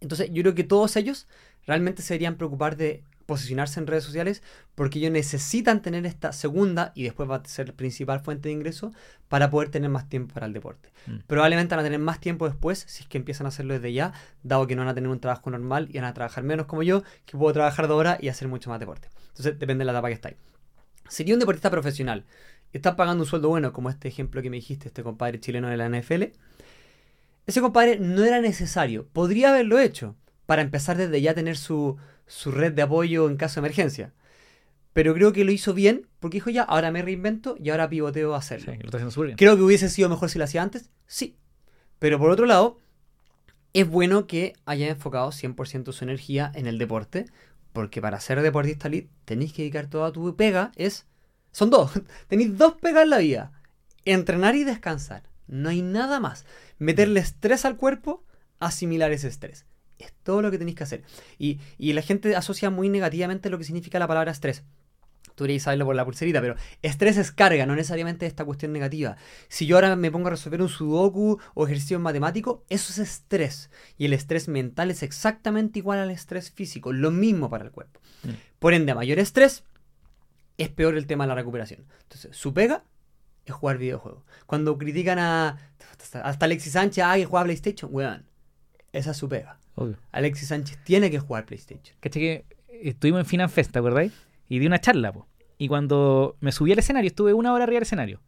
Speaker 1: Entonces, yo creo que todos ellos realmente se deberían preocupar de posicionarse en redes sociales porque ellos necesitan tener esta segunda y después va a ser principal fuente de ingreso para poder tener más tiempo para el deporte. Mm. Probablemente van a tener más tiempo después si es que empiezan a hacerlo desde ya, dado que no van a tener un trabajo normal y van a trabajar menos como yo, que puedo trabajar de hora y hacer mucho más deporte. Entonces, depende de la etapa que estáis. Sería un deportista profesional está pagando un sueldo bueno, como este ejemplo que me dijiste, este compadre chileno de la NFL, ese compadre no era necesario. Podría haberlo hecho para empezar desde ya a tener su, red de apoyo en caso de emergencia. Pero creo que lo hizo bien porque dijo ya, ahora me reinvento y ahora pivoteo a hacerlo. Creo que hubiese sido mejor si lo hacía antes, sí. Pero por otro lado, es bueno que haya enfocado 100% su energía en el deporte, porque para ser deportista elite tenéis que dedicar toda tu pega, es son dos. Tenéis dos pegas en la vida. Entrenar y descansar. No hay nada más. Meterle estrés al cuerpo, asimilar ese estrés. Es todo lo que tenéis que hacer. Y, la gente asocia muy negativamente lo que significa la palabra estrés. Tú deberías saberlo por la pulserita, pero estrés es carga, no necesariamente esta cuestión negativa. Si yo ahora me pongo a resolver un sudoku o ejercicio matemático, eso es estrés. Y el estrés mental es exactamente igual al estrés físico, lo mismo para el cuerpo. Mm. Por ende, a mayor estrés, es peor el tema de la recuperación. Entonces, su pega es jugar videojuegos. Cuando critican a hasta Alexis Sánchez, ah, que juega PlayStation, weón, esa es su pega. Alexis Sánchez tiene que jugar PlayStation.
Speaker 2: ¿Cachai que estuvimos en Final Fest, ¿te acordáis? Y di una charla, po. Y cuando me subí al escenario, estuve una hora arriba del escenario.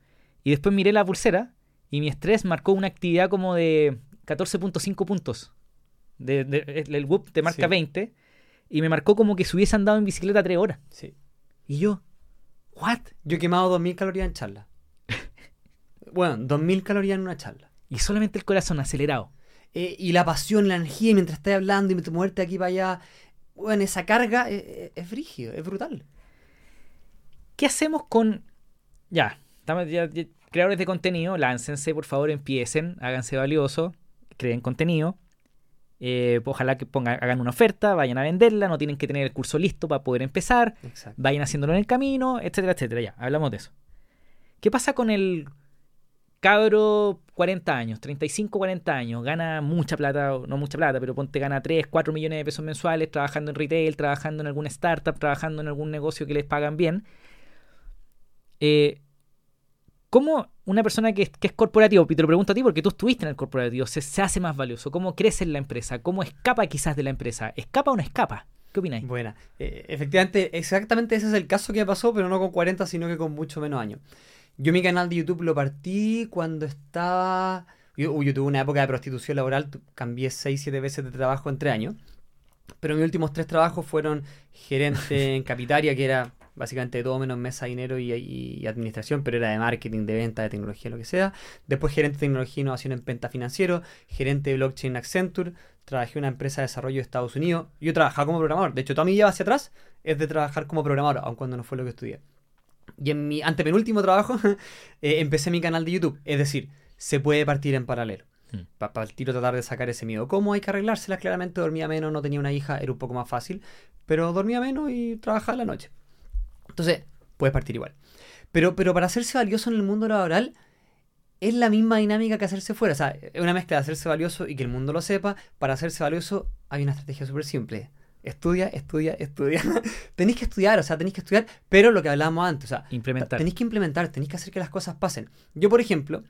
Speaker 2: Y después miré la pulsera y mi estrés marcó una actividad como de 14.5 puntos. De, el whoop te marca 20. Y me marcó como que se hubiese andado en bicicleta 3 horas.
Speaker 1: Sí.
Speaker 2: Y yo,
Speaker 1: ¿What? Yo he quemado 2.000 calorías en charla. bueno, 2.000 calorías en una charla.
Speaker 2: Y solamente el corazón acelerado.
Speaker 1: Eh, y la pasión, la energía, mientras estás hablando y moverte aquí para allá. Bueno, esa carga es, es frígido, es brutal.
Speaker 2: ¿Qué hacemos con. Ya, estamos ya, creadores de contenido, láncense, por favor, empiecen, háganse valiosos, creen contenido. Eh, ojalá que pongan, hagan una oferta, vayan a venderla, no tienen que tener el curso listo para poder empezar, vayan haciéndolo en el camino, etcétera, etcétera. Ya, hablamos de eso. ¿Qué pasa con el cabro 40 años, 35, 40 años, gana mucha plata, no mucha plata, pero ponte gana 3, 4 millones de pesos mensuales trabajando en retail, trabajando en alguna startup, trabajando en algún negocio que les pagan bien? Eh, ¿Cómo una persona que, es corporativo, y te lo pregunto a ti porque tú estuviste en el corporativo, se, hace más valioso? ¿Cómo crece en la empresa? ¿Cómo escapa quizás de la empresa? ¿Escapa o no escapa? ¿Qué opináis?
Speaker 1: Buena. Eh, efectivamente, exactamente ese es el caso que pasó, pero no con 40, sino que con mucho menos años. Yo mi canal de YouTube lo partí cuando estaba Yo, yo tuve una época de prostitución laboral, cambié 6, 7 veces de trabajo en 3 años. Pero mis últimos tres trabajos fueron gerente en Capitaria, que era básicamente todo menos mesa, dinero y, administración, pero era de marketing, de venta, de tecnología, lo que sea. Después gerente de tecnología e innovación en Penta Financiero, gerente de blockchain en Accenture, trabajé en una empresa de desarrollo de Estados Unidos. Yo trabajaba como programador, de hecho toda mi vida hacia atrás es de trabajar como programador, aun cuando no fue lo que estudié. Y en mi antepenúltimo trabajo eh, empecé mi canal de YouTube, es decir, se puede partir en paralelo. Para el tiro tratar de sacar ese miedo. ¿Cómo hay que arreglárselas? Claramente dormía menos, no tenía una hija, era un poco más fácil, pero dormía menos y trabajaba en la noche. Entonces, puedes partir igual. Pero, pero para hacerse valioso en el mundo laboral, es la misma dinámica que hacerse fuera. O sea, es una mezcla de hacerse valioso y que el mundo lo sepa. Para hacerse valioso hay una estrategia súper simple. Estudia, estudia, estudia. tenéis que estudiar, o sea, tenéis que estudiar, pero lo que hablábamos antes, o sea,
Speaker 2: Implementar.
Speaker 1: tenéis que implementar, tenéis que hacer que las cosas pasen. Yo, por ejemplo,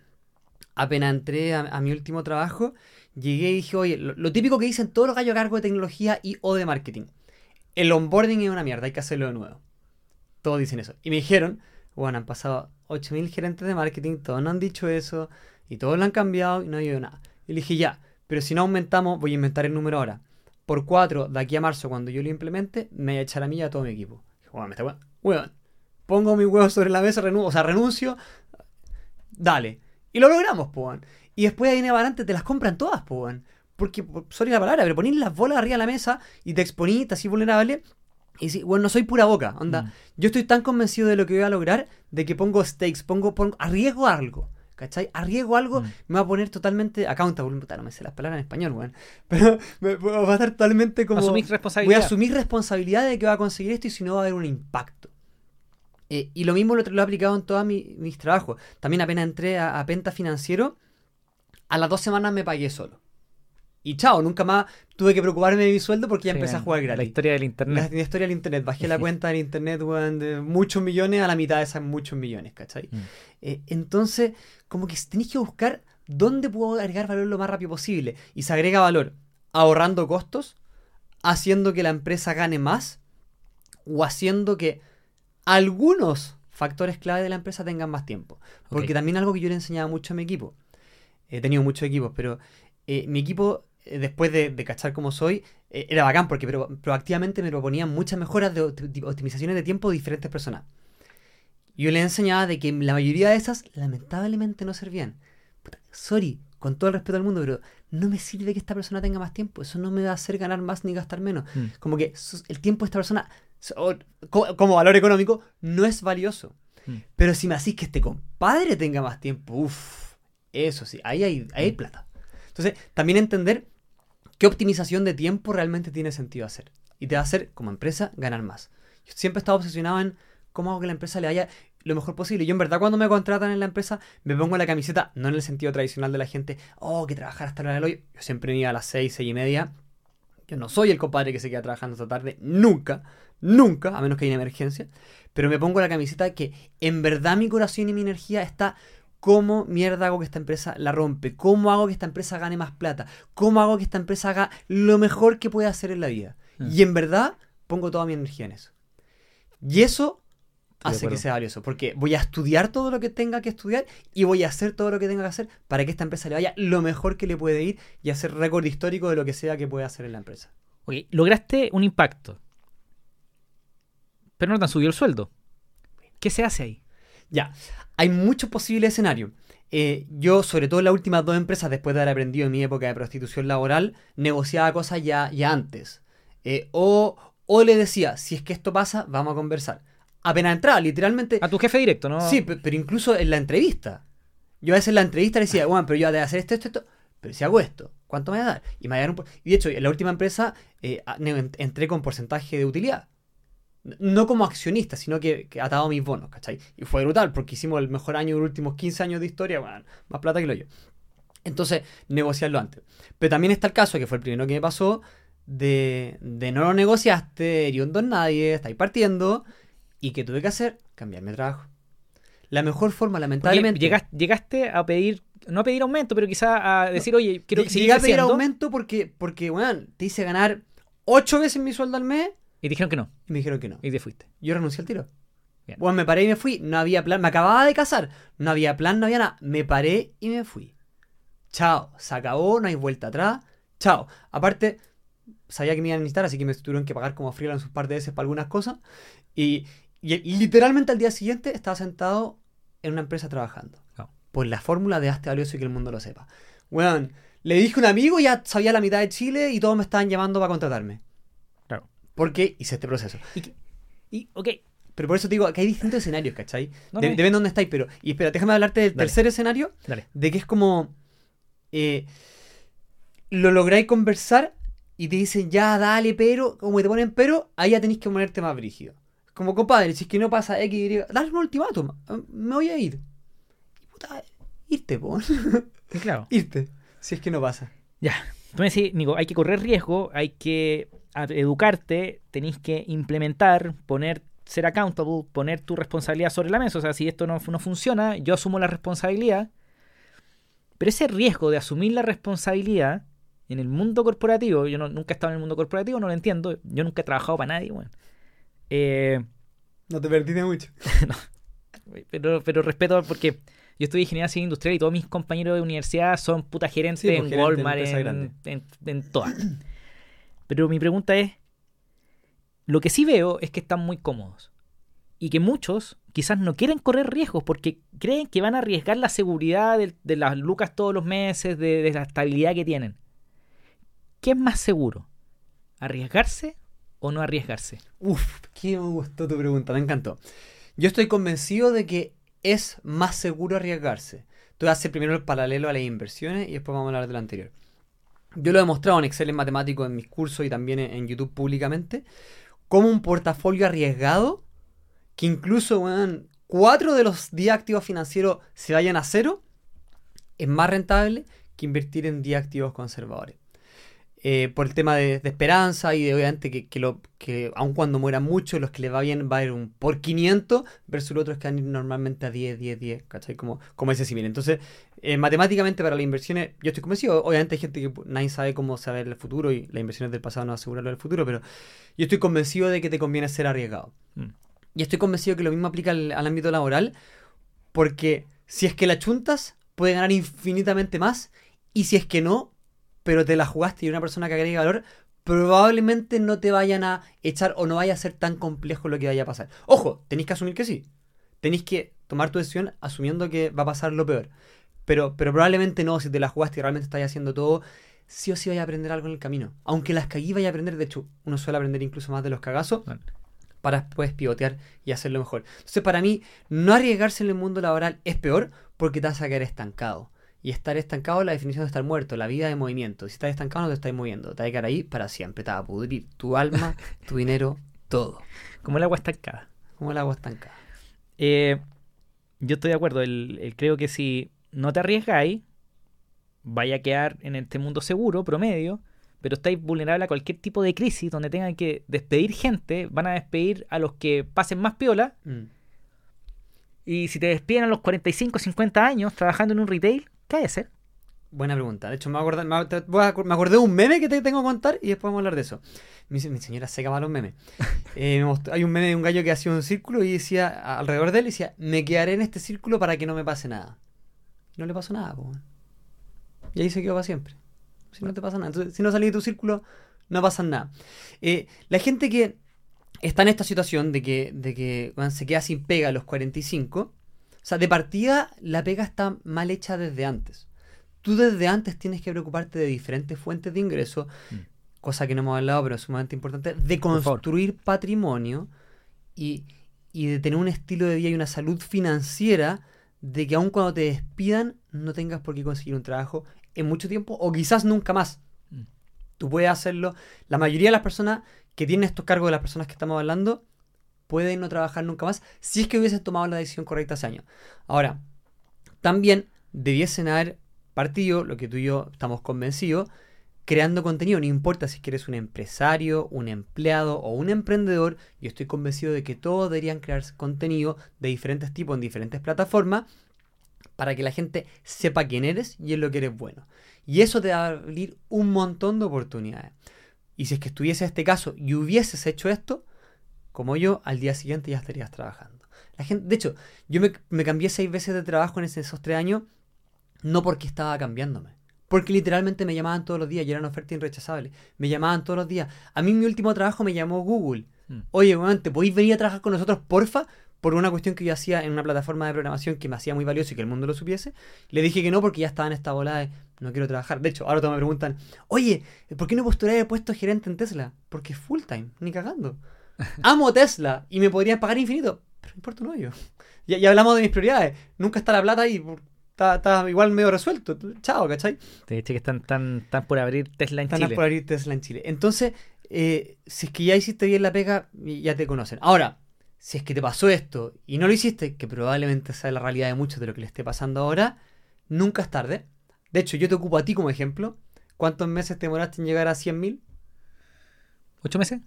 Speaker 1: apenas entré a, a mi último trabajo, llegué y dije, oye, lo, lo típico que dicen todos los gallos a cargo de tecnología y o de marketing. El onboarding es una mierda, hay que hacerlo de nuevo. Todos dicen eso. Y me dijeron, bueno, han pasado 8.000 gerentes de marketing, todos no han dicho eso, y todos lo han cambiado y no ha habido nada. Y dije, ya, pero si no aumentamos, voy a inventar el número ahora. Por 4, de aquí a marzo, cuando yo lo implemente, me voy a echar a mí y a todo mi equipo. Bueno, me está weón. Pongo mi huevo sobre la mesa, renuncio, o sea, renuncio, dale. Y lo logramos, weón. Y después de ahí en adelante te las compran todas, weón. Porque, por- sorry la palabra, pero ponís las bolas arriba de la mesa y te exponís, así vulnerable. Y sí, bueno, no soy pura boca, onda.
Speaker 2: Mm.
Speaker 1: Yo estoy tan convencido de lo que voy a lograr, de que pongo stakes, pongo, pongo arriesgo algo. ¿Cachai? Arriesgo algo,
Speaker 2: Mm.
Speaker 1: me va a poner totalmente accountable. Puta, no me sé las palabras en español, weón. Pero me, va a estar totalmente como.
Speaker 2: Asumir
Speaker 1: Voy
Speaker 2: responsabilidad.
Speaker 1: a asumir responsabilidad de que va a conseguir esto y si no va a haber un impacto. Eh, y lo mismo lo, lo he aplicado en todos mi- mis trabajos. También apenas entré a, a Penta Financiero, a las dos semanas me pagué solo. Y chao, nunca más tuve que preocuparme de mi sueldo porque ya
Speaker 2: Sí,
Speaker 1: empecé a jugar gratis.
Speaker 2: La historia del internet.
Speaker 1: la historia del internet. Bajé la cuenta del internet, weón, de muchos millones a la mitad de esas muchos millones, ¿cachai?
Speaker 2: Mm.
Speaker 1: Eh, entonces, como que tenéis que buscar dónde puedo agregar valor lo más rápido posible. Y se agrega valor ahorrando costos, haciendo que la empresa gane más o haciendo que algunos factores clave de la empresa tengan más tiempo. Porque
Speaker 2: Ok.
Speaker 1: también algo que yo le enseñaba mucho a mi equipo. He tenido muchos equipos, pero eh, mi equipo, después de, de cachar como soy, eh, era bacán porque pro- proactivamente me proponían muchas mejoras de opti- optimizaciones de tiempo de diferentes personas. Yo le enseñaba de que la mayoría de esas lamentablemente no servían. Puta, sorry, con todo el respeto del mundo, pero no me sirve que esta persona tenga más tiempo. Eso no me va a hacer ganar más ni gastar menos.
Speaker 2: Mm.
Speaker 1: Como que el tiempo de esta persona, so- o- co- como valor económico, no es valioso.
Speaker 2: Mm.
Speaker 1: Pero si me hacís que este compadre tenga más tiempo, uff, eso sí, ahí hay, ahí hay plata. Entonces, también entender qué optimización de tiempo realmente tiene sentido hacer. Y te va a hacer, como empresa, ganar más. Yo siempre he estado obsesionado en cómo hago que la empresa le vaya lo mejor posible. Yo en verdad cuando me contratan en la empresa me pongo la camiseta, no en el sentido tradicional de la gente, oh, que trabajar hasta la hora del hoy. Yo siempre iba a las 6, 6 y media. Yo no soy el compadre que se queda trabajando hasta tarde, nunca, nunca, a menos que haya una emergencia. Pero me pongo la camiseta que en verdad mi corazón y mi energía está cómo mierda hago que esta empresa la rompe, cómo hago que esta empresa gane más plata, cómo hago que esta empresa haga lo mejor que puede hacer en la vida.
Speaker 2: Mm.
Speaker 1: Y en verdad pongo toda mi energía en eso. Y eso hace que sea valioso, porque voy a estudiar todo lo que tenga que estudiar y voy a hacer todo lo que tenga que hacer para que esta empresa le vaya lo mejor que le puede ir y hacer récord histórico de lo que sea que pueda hacer en la empresa.
Speaker 2: Ok, lograste un impacto. Pero no te han subido el sueldo. ¿Qué se hace ahí?
Speaker 1: Ya, hay muchos posibles escenarios. Eh, yo, sobre todo en las últimas dos empresas, después de haber aprendido en mi época de prostitución laboral, negociaba cosas ya, ya antes. Eh, o, o le decía, si es que esto pasa, vamos a conversar. Apenas entraba, literalmente.
Speaker 2: A tu jefe directo, ¿no?
Speaker 1: Sí, pe- pero incluso en la entrevista. Yo a veces en la entrevista le decía, bueno, pero yo voy a hacer esto, esto, esto. Pero si hago esto, ¿cuánto me va a dar? Y me va a dar un Y de hecho, en la última empresa eh, entré con porcentaje de utilidad. No como accionista, sino que, que atado a mis bonos, ¿cachai? Y fue brutal, porque hicimos el mejor año de los últimos 15 años de historia, bueno, más plata que lo yo. Entonces, negociarlo antes. Pero también está el caso, que fue el primero que me pasó, de, de no lo negociaste, eres un don nadie, estáis partiendo, y que tuve que hacer, cambiarme de trabajo. La mejor forma, lamentablemente...
Speaker 2: llegas- llegaste a pedir, no a pedir aumento, pero quizá a decir, oye, quiero
Speaker 1: Lle-
Speaker 2: seguir
Speaker 1: Llegué a pedir aumento porque, porque weón, te hice ganar ocho veces mi sueldo al mes
Speaker 2: Y dijeron que no.
Speaker 1: y me dijeron que no.
Speaker 2: Y te fuiste.
Speaker 1: Yo renuncié al tiro.
Speaker 2: Bien.
Speaker 1: Bueno, me paré y me fui. No había plan. Me acababa de casar. No había plan, no había nada. Me paré y me fui. chao, se acabó, no hay vuelta atrás, chao. Aparte, sabía que me iban a necesitar, así que me tuvieron que pagar como freelance un par de veces para algunas cosas. Y, y- y literalmente al día siguiente estaba sentado en una empresa trabajando.
Speaker 2: No.
Speaker 1: Por la fórmula de hazte valioso y que el mundo lo sepa. Weón, le dije a un amigo, ya sabía la mitad de Chile y todos me estaban llamando para contratarme. Porque hice este proceso.
Speaker 2: Y, ok,
Speaker 1: Pero por eso te digo que hay distintos escenarios, ¿cachai?
Speaker 2: No,
Speaker 1: De-
Speaker 2: no.
Speaker 1: Depende de dónde estáis, pero. Y espera, déjame hablarte del
Speaker 2: Dale.
Speaker 1: tercer escenario,
Speaker 2: dale.
Speaker 1: de que es como. eh, lo lográis conversar y te dicen, ya, dale, pero. Como te ponen pero, ahí ya tenéis que ponerte más brígido. Como compadre, si es que no pasa X, Y, dale un ultimátum. Me voy a ir. Y puta, irte, po.
Speaker 2: Claro.
Speaker 1: irte. Si es que no pasa.
Speaker 2: Ya. Tú me decís, Nico, hay que correr riesgo, hay que a- educarte, tenéis que implementar, poner, ser accountable, poner tu responsabilidad sobre la mesa. O sea, si esto no, no funciona, yo asumo la responsabilidad. Pero ese riesgo de asumir la responsabilidad en el mundo corporativo, yo no- nunca he estado en el mundo corporativo, no lo entiendo. Yo nunca he trabajado para nadie, bueno. Eh,
Speaker 1: No te perdiste mucho.
Speaker 2: pero, pero respeto porque yo estudié ingeniería civil industrial y todos mis compañeros de universidad son puta gerentes
Speaker 1: Sí, pues,
Speaker 2: en Walmart, en,
Speaker 1: grande.
Speaker 2: en, en todas. Pero mi pregunta es, lo que sí veo es que están muy cómodos y que muchos quizás no quieren correr riesgos porque creen que van a arriesgar la seguridad de, las lucas todos los meses, de, de la estabilidad que tienen. ¿Qué es más seguro? ¿Arriesgarse o no arriesgarse?
Speaker 1: Uf, qué me gustó tu pregunta, me encantó. Yo estoy convencido de que es más seguro arriesgarse. Tú haces primero el paralelo a las inversiones y después vamos a hablar de lo anterior. Yo lo he demostrado en Excel en matemático en mis cursos y también en, YouTube públicamente, como un portafolio arriesgado, que incluso cuatro de los 10 activos financieros se vayan a cero, es más rentable que invertir en 10 activos conservadores eh, por el tema de, esperanza y de obviamente que, que, aun cuando mueran muchos, los que les va bien va a ir un por 500 versus los otros que van a ir normalmente a 10, 10, 10, ¿cachai? Como, como ese símil. Entonces, eh, matemáticamente para las inversiones, yo estoy convencido, obviamente hay gente que nadie sabe cómo saber el futuro y las inversiones del pasado no aseguran lo del futuro, pero yo estoy convencido de que te conviene ser arriesgado.
Speaker 2: Mm.
Speaker 1: Y estoy convencido que lo mismo aplica al, al ámbito laboral, porque si es que la chuntas, puede ganar infinitamente más, y si es que no, pero te la jugaste y una persona que agregue valor, probablemente no te vayan a echar o no vaya a ser tan complejo lo que vaya a pasar. Ojo, tenéis que asumir que sí. Tenéis que tomar tu decisión asumiendo que va a pasar lo peor. Pero, pero probablemente no, si te la jugaste y realmente estás haciendo todo, sí o sí vaya a aprender algo en el camino. Aunque las caguí vaya a aprender, de hecho, uno suele aprender incluso más de los cagazos
Speaker 2: Bueno,
Speaker 1: para después pivotear y hacerlo mejor. Entonces, para mí, no arriesgarse en el mundo laboral es peor porque te vas a quedar estancado. Y estar estancado es la definición de estar muerto, la vida de movimiento. Si estás estancado, no te estás moviendo. Te vas a quedar ahí para siempre. Te va a pudrir tu alma, tu dinero, todo.
Speaker 2: como el agua estancada.
Speaker 1: Como el agua estancada.
Speaker 2: Eh, yo estoy de acuerdo. El, el- creo que si no te arriesgáis, vaya a quedar en este mundo seguro, promedio, pero estáis vulnerable a cualquier tipo de crisis donde tengan que despedir gente, van a despedir a los que pasen más piola,
Speaker 1: Mm.
Speaker 2: y si te despiden a los 45, 50 años trabajando en un retail, ¿qué hay que hacer?
Speaker 1: Buena pregunta. De hecho, me, acordé, me, acordé de un meme que te tengo que contar y después vamos a hablar de eso. Mi, mi señora seca más los memes. Eh, me hay un meme de un gallo que hacía un círculo y decía, alrededor de él, decía, me quedaré en este círculo para que no me pase nada. No le pasó nada, po. Y ahí se quedó para siempre. Si no te pasa nada. Entonces, si no salís de tu círculo, no pasa nada. Eh, la gente que está en esta situación de que, de que se queda sin pega a los 45, o sea, de partida la pega está mal hecha desde antes. Tú desde antes tienes que preocuparte de diferentes fuentes de ingreso,
Speaker 2: Mm.
Speaker 1: cosa que no hemos hablado, pero es sumamente importante, de construir patrimonio y, y de tener un estilo de vida y una salud financiera de que aun cuando te despidan no tengas por qué conseguir un trabajo en mucho tiempo o quizás nunca más.
Speaker 2: Mm.
Speaker 1: Tú puedes hacerlo. La mayoría de las personas que tienen estos cargos de las personas que estamos hablando pueden no trabajar nunca más si es que hubiesen tomado la decisión correcta hace años. Ahora, también debiesen haber partido, lo que tú y yo estamos convencidos, creando contenido. No importa si eres un empresario, un empleado o un emprendedor, yo estoy convencido de que todos deberían crear contenido de diferentes tipos en diferentes plataformas para que la gente sepa quién eres y en lo que eres bueno. Y eso te va a abrir un montón de oportunidades. Y si es que estuviese este caso y hubieses hecho esto, como yo, al día siguiente ya estarías trabajando. La gente, de hecho, yo me, me cambié seis veces de trabajo en esos tres años, no porque estaba cambiándome, Porque literalmente me llamaban todos los días y eran ofertas irrechazables. Me llamaban todos los días. A mí mi último trabajo me llamó Google.
Speaker 2: Mm.
Speaker 1: Oye, weón, ¿te podéis venir a trabajar con nosotros, porfa? Por una cuestión que yo hacía en una plataforma de programación que me hacía muy valioso y que el mundo lo supiese. Le dije que no porque ya estaba en esta bola de no quiero trabajar. De hecho, ahora todos me preguntan, oye, ¿por qué no postulé el puesto de gerente en Tesla? Porque es full time, ni cagando. Amo Tesla y me podrían pagar infinito, pero no importa un hoyo. Ya, ya hablamos de mis prioridades. Nunca está la plata y está, está igual medio resuelto. Chao, ¿cachai?
Speaker 2: Te dije que están, tan, tan por abrir Tesla en
Speaker 1: Están
Speaker 2: Chile.
Speaker 1: por abrir Tesla en Chile. Entonces, eh, si es que ya hiciste bien la pega, ya te conocen. Ahora, si es que te pasó esto y no lo hiciste, que probablemente sea la realidad de muchos de lo que le esté pasando ahora, nunca es tarde. De hecho, yo te ocupo a ti como ejemplo. ¿Cuántos meses te demoraste en llegar a 100.000?
Speaker 2: ¿Ocho meses?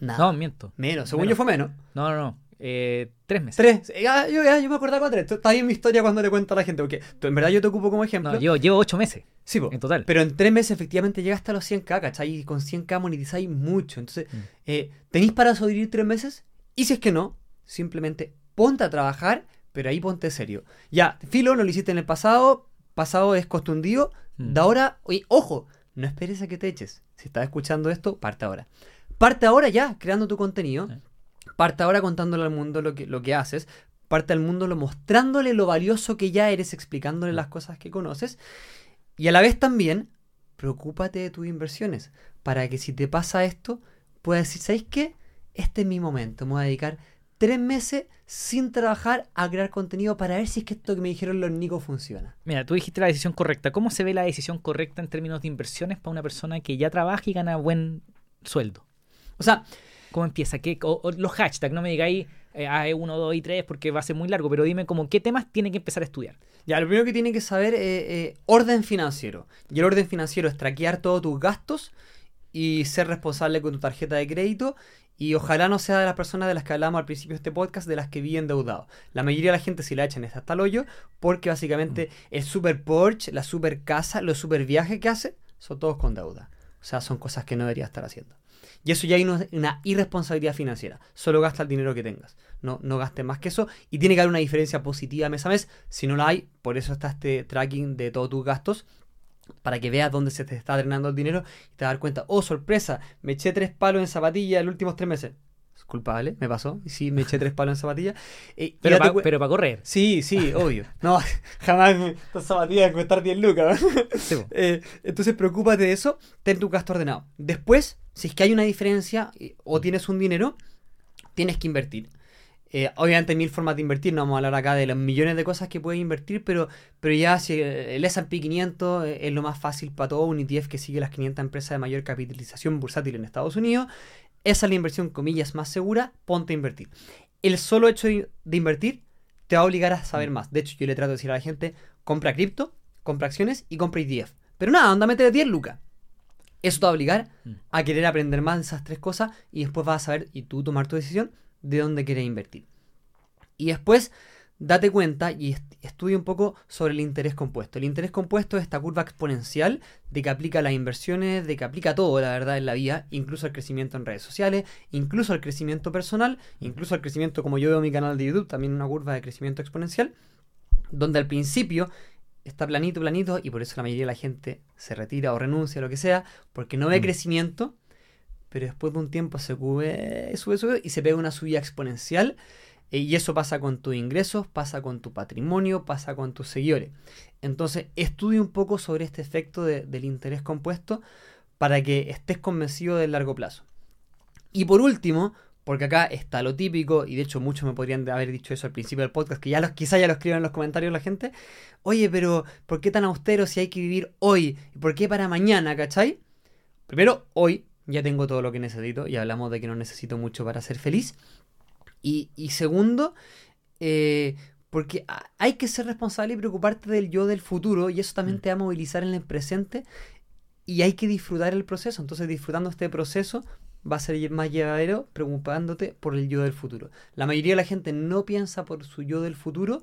Speaker 2: No, miento.
Speaker 1: menos. Según
Speaker 2: menos.
Speaker 1: yo fue menos.
Speaker 2: No, no, no. Eh, tres meses.
Speaker 1: Tres. Ya, yo, ya, yo me acordaba con tres. Está bien mi historia cuando le cuento a la gente. Porque en verdad yo te ocupo como ejemplo.
Speaker 2: No, llevo, llevo ocho meses
Speaker 1: sí, po.
Speaker 2: en total.
Speaker 1: Pero en tres meses efectivamente llegaste a los 100k, ¿cachai? Y con 100k monetizáis mucho. Entonces,
Speaker 2: Mm.
Speaker 1: eh, ¿tenéis para sobrevivir tres meses? Y si es que no, simplemente ponte a trabajar, pero ahí ponte serio. Ya, filo, no lo hiciste en el pasado, pasado es costundido,
Speaker 2: Mm.
Speaker 1: de ahora, oye, ojo, no esperes a que te eches. Si estás escuchando esto, parte ahora. Parte ahora ya, creando tu contenido.
Speaker 2: Sí.
Speaker 1: Parte ahora contándole al mundo lo que, lo que haces. Parte al mundo lo mostrándole lo valioso que ya eres, explicándole las cosas que conoces. Y a la vez también, preocúpate de tus inversiones. Para que si te pasa esto, puedas decir, ¿sabéis qué? Este es mi momento. Me voy a dedicar tres meses sin trabajar a crear contenido para ver si es que esto que me dijeron los Nicos funciona.
Speaker 2: Mira, tú dijiste la decisión correcta. ¿Cómo se ve la decisión correcta en términos de inversiones para una persona que ya trabaja y gana buen sueldo?
Speaker 1: O sea,
Speaker 2: ¿Cómo empieza? ¿Qué, o- o los hashtags, no me digáis eh, A1, 2 y 3 porque va a ser muy largo, pero dime como qué temas tiene que empezar a estudiar.
Speaker 1: Ya, lo primero que tiene que saber es eh, orden financiero. Y el orden financiero es traquear todos tus gastos y ser responsable con tu tarjeta de crédito. Y ojalá no sea de las personas de las que hablamos al principio de este podcast, de las que viven endeudados. La mayoría de la gente si la echan hasta el hoyo, porque básicamente el super Porsche, la super casa, los super viajes que hace, son todos con deuda. O sea, son cosas que no debería estar haciendo. Y eso ya hay una, irresponsabilidad financiera. Solo gasta el dinero que tengas. No, no gastes más que eso. Y tiene que haber una diferencia positiva mes a mes. Si no la hay, por eso está este tracking de todos tus gastos. Para que veas dónde se te está drenando el dinero y te das cuenta, oh sorpresa, me eché tres palos en zapatillas los últimos tres meses. Es culpable, me pasó. Sí, me eché tres palos en zapatillas. Eh,
Speaker 2: Pero para correr.
Speaker 1: Sí, sí, obvio. No, jamás estas zapatillas costar 10 lucas.
Speaker 2: Sí.
Speaker 1: Eh, entonces preocúpate de eso, ten tu gasto ordenado. Después, si es que hay una diferencia eh, o tienes un dinero, tienes que invertir. Eh, obviamente hay mil formas de invertir, no vamos a hablar acá de los millones de cosas que puedes invertir, pero, pero ya si el S&P 500 eh, es lo más fácil para todo, un ETF que sigue las 500 empresas de mayor capitalización bursátil en Estados Unidos, esa es la inversión, comillas, más segura, ponte a invertir. El solo hecho de, de invertir te va a obligar a saber más. De hecho, yo le trato de decir a la gente, compra cripto, compra acciones y compra ETF. Pero nada, anda, métele 10 lucas. Eso te va a obligar
Speaker 2: Mm.
Speaker 1: a querer aprender más de esas tres cosas y después vas a saber y tú tomar tu decisión de dónde quieres invertir. Y después date cuenta y est- estudia un poco sobre el interés compuesto. El interés compuesto es esta curva exponencial de que aplica las inversiones, de que aplica todo, la verdad, en la vida, incluso al crecimiento en redes sociales, incluso al crecimiento personal, incluso al crecimiento como yo veo en mi canal de YouTube, también una curva de crecimiento exponencial, donde al principio está planito, planito, y por eso la mayoría de la gente se retira o renuncia, lo que sea, porque no ve
Speaker 2: Mm.
Speaker 1: crecimiento, pero después de un tiempo se sube, sube, sube, y se pega una subida exponencial, y eso pasa con tus ingresos, pasa con tu patrimonio, pasa con tus seguidores. Entonces, estudia un poco sobre este efecto de- del interés compuesto para que estés convencido del largo plazo. Y por último, porque acá está lo típico, y de hecho muchos me podrían haber dicho eso al principio del podcast, que ya los, quizá ya lo escriban en los comentarios la gente. Oye, pero ¿por qué tan austero si hay que vivir hoy? ¿Y por qué para mañana, cachai? Primero, hoy ya tengo todo lo que necesito, y hablamos de que no necesito mucho para ser feliz. Y, y segundo, eh, porque hay que ser responsable y preocuparte del yo del futuro, y eso también
Speaker 2: Mm.
Speaker 1: te va a movilizar en el presente, y hay que disfrutar el proceso. Entonces, disfrutando este proceso, va a ser más llevadero preocupándote por el yo del futuro. La mayoría de la gente no piensa por su yo del futuro,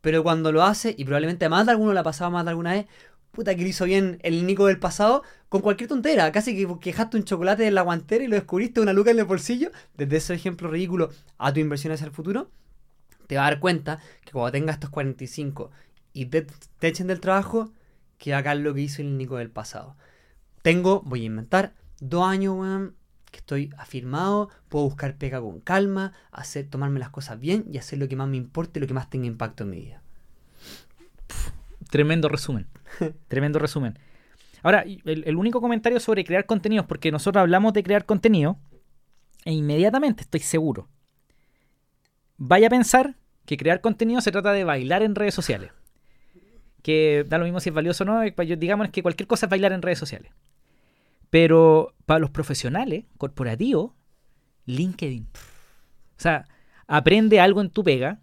Speaker 1: pero cuando lo hace, y probablemente a más de alguno la ha pasado más de alguna vez, puta que lo hizo bien el Nico del pasado, con cualquier tontera, casi que quejaste un chocolate en la guantera y lo descubriste una luca en el bolsillo, desde ese ejemplo ridículo a tu inversión hacia el futuro, te vas a dar cuenta que cuando tengas estos 45 y te, te echen del trabajo, que haga lo que hizo el Nico del pasado. Tengo, voy a inventar, dos años, weón, que estoy afirmado, puedo buscar pega con calma, hacer, tomarme las cosas bien y hacer lo que más me importe, lo que más tenga impacto en mi vida.
Speaker 2: Tremendo resumen. Tremendo resumen. Ahora, el, único comentario sobre crear contenidos, porque nosotros hablamos de crear contenido, e inmediatamente estoy seguro, vaya a pensar que crear contenido se trata de bailar en redes sociales. Que da lo mismo si es valioso o no, eh, digamos que cualquier cosa es bailar en redes sociales. Pero para los profesionales, corporativos, LinkedIn. O sea, aprende algo en tu pega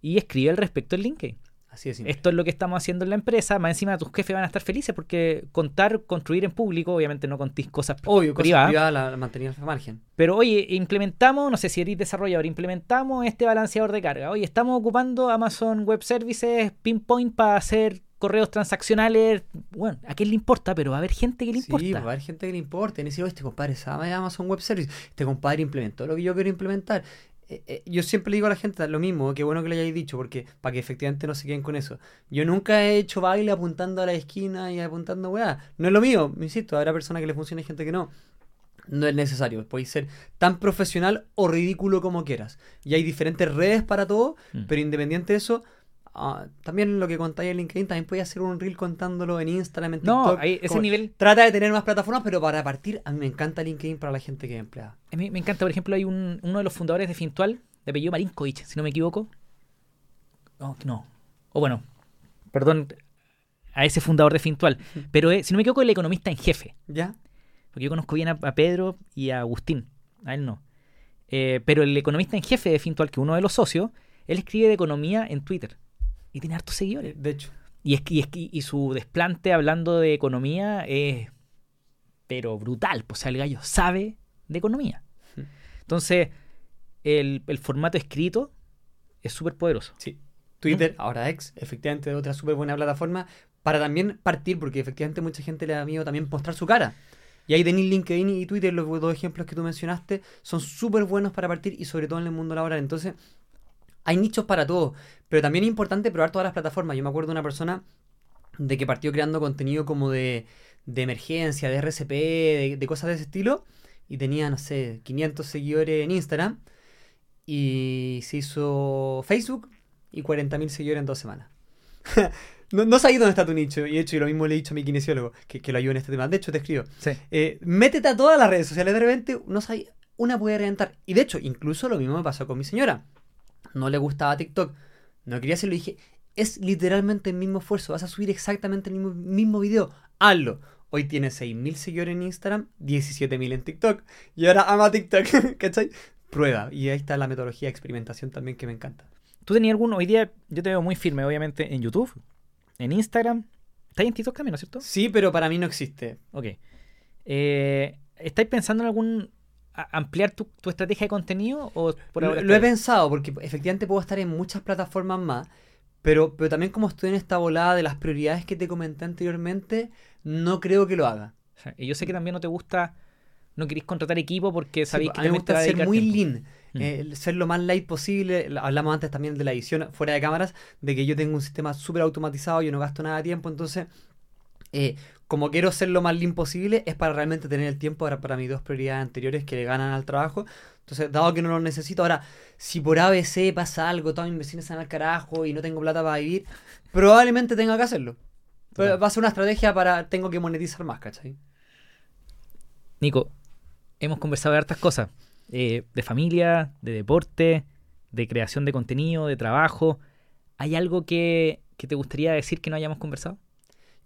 Speaker 2: y escribe al respecto en LinkedIn.
Speaker 1: Así es. simple.
Speaker 2: Esto es lo que estamos haciendo en la empresa. Más encima tus jefes van a estar felices porque contar, construir en público, obviamente no contís cosas
Speaker 1: Obvio, cosas
Speaker 2: privadas.
Speaker 1: privadas la, la mantenías al margen.
Speaker 2: Pero oye, implementamos, no sé si eres desarrollador, implementamos este balanceador de carga. Oye, estamos ocupando Amazon Web Services, Pinpoint para hacer correos transaccionales. Bueno, a quién le importa, pero va a haber gente que le importa.
Speaker 1: Sí, va a haber gente que le importa. Y decir, "Oye, este compadre sabe Amazon Web Service. Este compadre implementó lo que yo quiero implementar. Eh, eh, yo siempre le digo a la gente lo mismo, qué bueno que le hayáis dicho, porque para que efectivamente no se queden con eso. Yo nunca he hecho baile apuntando a la esquina y apuntando weá. No es lo mío, me insisto, habrá personas que le funcione y gente que no. No es necesario, podéis ser tan profesional o ridículo como quieras. Y hay diferentes redes para todo,
Speaker 2: Mm.
Speaker 1: pero independiente de eso, ah, también lo que contáis en LinkedIn, también podéis hacer un reel contándolo en Instagram, en TikTok.
Speaker 2: No, ahí- ese
Speaker 1: como-
Speaker 2: nivel.
Speaker 1: Trata de tener más plataformas, pero para partir, a mí me encanta LinkedIn para la gente que es empleada.
Speaker 2: A mí me encanta, por ejemplo, hay un, uno de los fundadores de Fintual, de apellido Marinkovic, si no me equivoco. No, no. O bueno, perdón a ese fundador de Fintual. Pero eh, si no me equivoco, el economista en jefe.
Speaker 1: ¿Ya?
Speaker 2: Porque yo conozco bien a, a Pedro y a Agustín. A él no. Eh, pero el economista en jefe de Fintual, que es uno de los socios, él escribe de economía en Twitter. Y tiene hartos seguidores.
Speaker 1: De hecho.
Speaker 2: Y, es, que- y, es y su desplante hablando de economía es, pero brutal. pues, O sea, el gallo sabe de economía.
Speaker 1: Hmm.
Speaker 2: Entonces, el, el formato escrito es súper poderoso.
Speaker 1: Sí. Twitter, ahora ex, efectivamente otra súper buena plataforma para también partir, porque efectivamente mucha gente le da miedo también mostrar su cara. Y ahí tenéis LinkedIn y Twitter, los dos ejemplos que tú mencionaste, son súper buenos para partir y sobre todo en el mundo laboral. Entonces, hay nichos para todo, pero también es importante probar todas las plataformas. Yo me acuerdo de una persona de que partió creando contenido como de, de emergencia, de RCP, de, de cosas de ese estilo, y tenía, no sé, 500 seguidores en Instagram, y se hizo Facebook y 40.000 seguidores en dos semanas. no, no sabéis dónde está tu nicho, y de hecho, y lo mismo le he dicho a mi kinesiólogo, que, que lo ayuda en este tema. De hecho, te escribo.
Speaker 2: Sí.
Speaker 1: Eh, métete a todas las redes sociales, de repente, no sabes, una puede reventar. Y de hecho, incluso lo mismo me pasó con mi señora. No le gustaba TikTok, no quería hacerlo, y dije, es literalmente el mismo esfuerzo, vas a subir exactamente el mismo, mismo video, hazlo. Hoy tiene 6.000 seguidores en Instagram, 17.000 en TikTok, y ahora ama TikTok, ¿cachai? Prueba, y ahí está la metodología de experimentación también que me encanta.
Speaker 2: ¿Tú tenías alguno? Hoy día yo te veo muy firme, obviamente, en YouTube, en Instagram. ¿Estáis en TikTok también, no es cierto?
Speaker 1: Sí, pero para mí no existe.
Speaker 2: Ok. Eh, ¿Estáis pensando en algún ampliar tu, tu estrategia de contenido o por
Speaker 1: Lo,
Speaker 2: ahora
Speaker 1: lo he pensado, porque efectivamente puedo estar en muchas plataformas más, pero, pero también como estoy en esta volada de las prioridades que te comenté anteriormente, no creo que lo haga.
Speaker 2: Y yo sé que también no te gusta, no queréis contratar equipo porque
Speaker 1: Sí,
Speaker 2: sabéis
Speaker 1: a
Speaker 2: que
Speaker 1: mí me
Speaker 2: también te va
Speaker 1: gusta
Speaker 2: a
Speaker 1: ser muy
Speaker 2: tiempo.
Speaker 1: lean,
Speaker 2: Mm.
Speaker 1: eh, ser lo más light posible. La- Hablamos antes también de la edición fuera de cámaras, de que yo tengo un sistema súper automatizado, yo no gasto nada de tiempo, entonces, eh, como quiero ser lo más lean posible, es para realmente tener el tiempo para, para mis dos prioridades anteriores que le ganan al trabajo. Entonces, dado que no lo necesito, ahora, si por ABC pasa algo, todas mis inversiones están al carajo y no tengo plata para vivir, probablemente tenga que hacerlo. Pero va a ser una estrategia para, tengo que monetizar más, ¿cachai?
Speaker 2: Nico, hemos conversado de hartas cosas. eh, de familia, de deporte, de creación de contenido, de trabajo. ¿Hay algo que, que te gustaría decir que no hayamos conversado?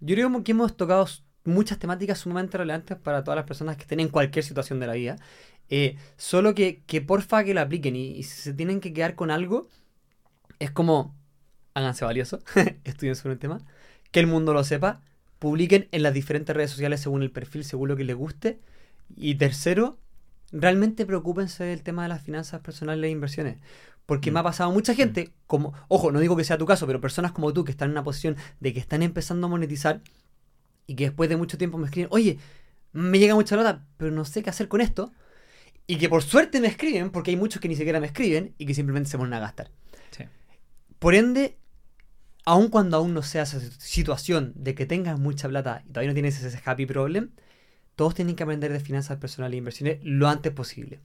Speaker 1: Yo creo que hemos tocado muchas temáticas sumamente relevantes para todas las personas que estén en cualquier situación de la vida. Eh, solo que, que porfa que lo apliquen y, y si se tienen que quedar con algo, es como, háganse valioso, estudien sobre el tema, que el mundo lo sepa, publiquen en las diferentes redes sociales según el perfil, según lo que les guste. Y tercero, realmente preocúpense del tema de las finanzas personales e inversiones. Porque
Speaker 2: Mm.
Speaker 1: me ha pasado mucha gente, como, ojo, no digo que sea tu caso, pero personas como tú que están en una posición de que están empezando a monetizar y que después de mucho tiempo me escriben, oye, me llega mucha nota, pero no sé qué hacer con esto. Y que por suerte me escriben, porque hay muchos que ni siquiera me escriben y que simplemente se ponen a gastar.
Speaker 2: Sí.
Speaker 1: Por ende, aun cuando aún no sea esa situación de que tengas mucha plata y todavía no tienes ese happy problem, todos tienen que aprender de finanzas personales e inversiones lo antes posible.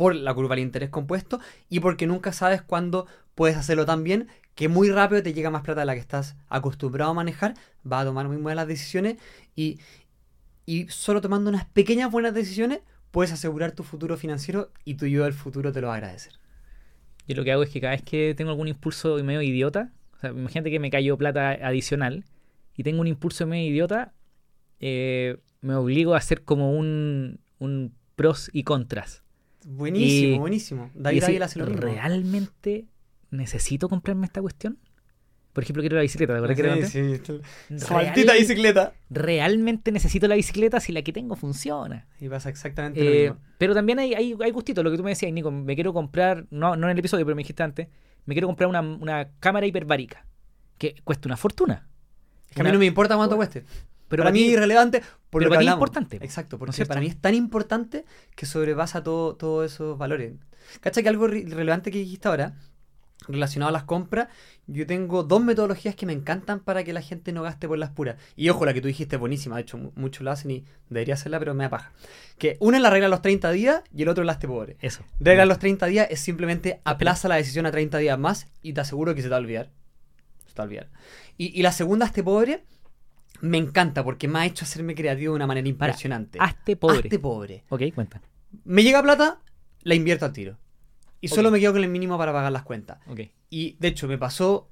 Speaker 1: Por la curva del interés compuesto y porque nunca sabes cuándo puedes hacerlo tan bien que muy rápido te llega más plata de la que estás acostumbrado a manejar, vas a tomar muy buenas decisiones y, y solo tomando unas pequeñas buenas decisiones puedes asegurar tu futuro financiero y tu yo del futuro te lo va a agradecer.
Speaker 2: Yo lo que hago es que cada vez que tengo algún impulso medio idiota, o sea, imagínate que me cayó plata adicional y tengo un impulso medio idiota, eh, me obligo a hacer como un, un pros y contras.
Speaker 1: Buenísimo,
Speaker 2: Y-
Speaker 1: buenísimo. David hace lo mismo.
Speaker 2: ¿Realmente necesito comprarme esta cuestión? Por ejemplo, quiero la bicicleta, ¿te acuerdas que?
Speaker 1: Sí,
Speaker 2: Real-
Speaker 1: bicicleta.
Speaker 2: ¿Realmente necesito la bicicleta si la que tengo funciona?
Speaker 1: Y pasa exactamente lo
Speaker 2: Eh,
Speaker 1: mismo.
Speaker 2: pero también hay, hay, hay gustitos, lo que tú me decías, Nico, me quiero comprar, no, no en el episodio, pero me dijiste antes, me quiero comprar una, una cámara hiperbárica, que cuesta una fortuna.
Speaker 1: Es que a mí no me importa cuánto cueste.
Speaker 2: Pero
Speaker 1: para mí es irrelevante por
Speaker 2: pero
Speaker 1: lo que
Speaker 2: para ti es importante,
Speaker 1: Exacto,
Speaker 2: ¿no es
Speaker 1: porque para mí es tan importante que sobrepasa todo- todos esos valores. ¿Cacha que algo re- relevante que dijiste ahora, relacionado a las compras, yo tengo dos metodologías que me encantan para que la gente no gaste por las puras. Y ojo, la que tú dijiste es buenísima, de hecho mu- muchos la hacen y debería hacerla, pero me da paja. Que una es la regla de los 30 días y el otro es la este pobre.
Speaker 2: Eso.
Speaker 1: Regla de los 30 días es simplemente aplaza la decisión a 30 días más y te aseguro que se te va a olvidar. Se te va a olvidar. Y, y la segunda, este pobre, me encanta porque me ha hecho hacerme creativo de una manera
Speaker 2: Para,
Speaker 1: impresionante.
Speaker 2: hazte pobre.
Speaker 1: Hazte pobre.
Speaker 2: Ok, cuenta.
Speaker 1: Me llega plata, la invierto al tiro. Y solo me quedo con el mínimo para pagar las cuentas.
Speaker 2: Ok.
Speaker 1: Y de hecho me pasó,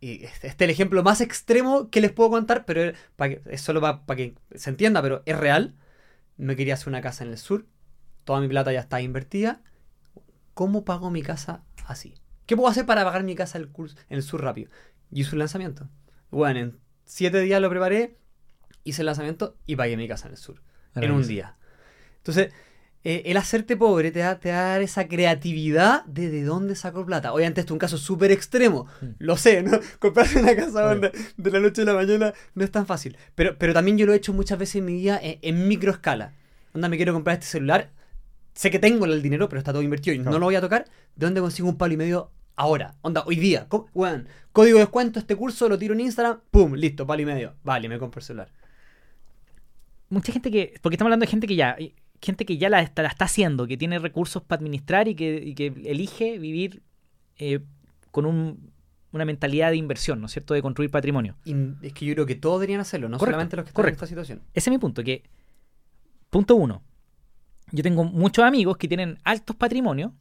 Speaker 1: y este es el ejemplo más extremo que les puedo contar, pero es, para solo para que se entienda, pero es real. Me quería hacer una casa en el sur, toda mi plata ya está invertida. ¿Cómo pago mi casa así? ¿Qué puedo hacer para pagar mi casa en el, curso- en el sur rápido? Y hice un lanzamiento. Bueno, en siete días lo preparé, hice el lanzamiento y pagué mi casa en el sur. En un día. Entonces, eh, el hacerte pobre te da, te da esa creatividad de de dónde saco plata. Obviamente esto es un caso súper extremo,
Speaker 2: Mm.
Speaker 1: lo sé, ¿no? Comprarse una casa onda, de la noche a la mañana no es tan fácil. Pero, pero también yo lo he hecho muchas veces en mi vida en, en micro escala. Onda, me quiero comprar este celular, sé que tengo el dinero, pero está todo invertido y no lo voy a tocar. ¿De dónde consigo un palo y medio ahora? Onda, hoy día. Weón, código de descuento, este curso, lo tiro en Instagram, pum, listo, palo y medio. Vale, me compro el celular.
Speaker 2: Mucha gente que. Porque estamos hablando de gente que ya. Gente que ya la está, la está haciendo, que tiene recursos para administrar y que, y que elige vivir eh, con un- una mentalidad de inversión, ¿no es cierto? De construir patrimonio.
Speaker 1: Y es que yo creo que todos deberían hacerlo, no
Speaker 2: Correcto,
Speaker 1: solamente los que están
Speaker 2: correcto.
Speaker 1: en esta situación.
Speaker 2: Ese es mi punto, que punto uno, yo tengo muchos amigos que tienen altos patrimonios,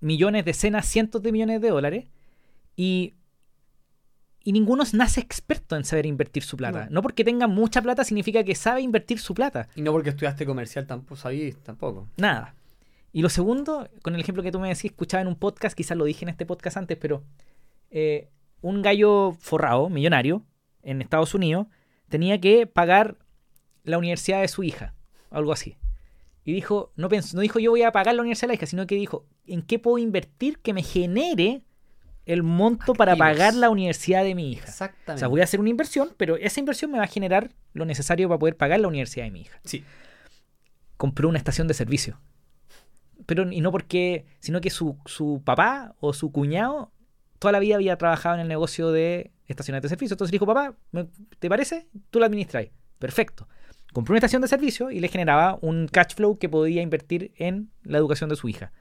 Speaker 2: millones, decenas, cientos de millones de dólares, y, y ninguno nace experto en saber invertir su plata. No.
Speaker 1: No.
Speaker 2: porque tenga mucha plata significa que sabe invertir su plata.
Speaker 1: Y no porque estudiaste comercial tampoco sabí, tampoco.
Speaker 2: Nada. Y lo segundo, con el ejemplo que tú me decís, escuchaba en un podcast, quizás lo dije en este podcast antes, pero eh, un gallo forrado, millonario, en Estados Unidos, tenía que pagar la universidad de su hija, algo así. Y dijo, no, pensó, no dijo yo voy a pagar la universidad de la hija, sino que dijo, ¿en qué puedo invertir que me genere el monto para pagar la universidad de mi hija? O
Speaker 1: Exactamente.
Speaker 2: sea, voy a hacer una inversión, pero esa inversión me va a generar lo necesario para poder pagar la universidad de mi hija
Speaker 1: Sí.
Speaker 2: compró una estación de servicio. Pero, y no porque, sino que su, su papá o su cuñado toda la vida había trabajado en el negocio de estaciones de servicio. Entonces dijo, papá, ¿me- ¿te parece? Tú la administras. Perfecto. Compró una estación de servicio y le generaba un cash flow que podía invertir en la educación de su hija.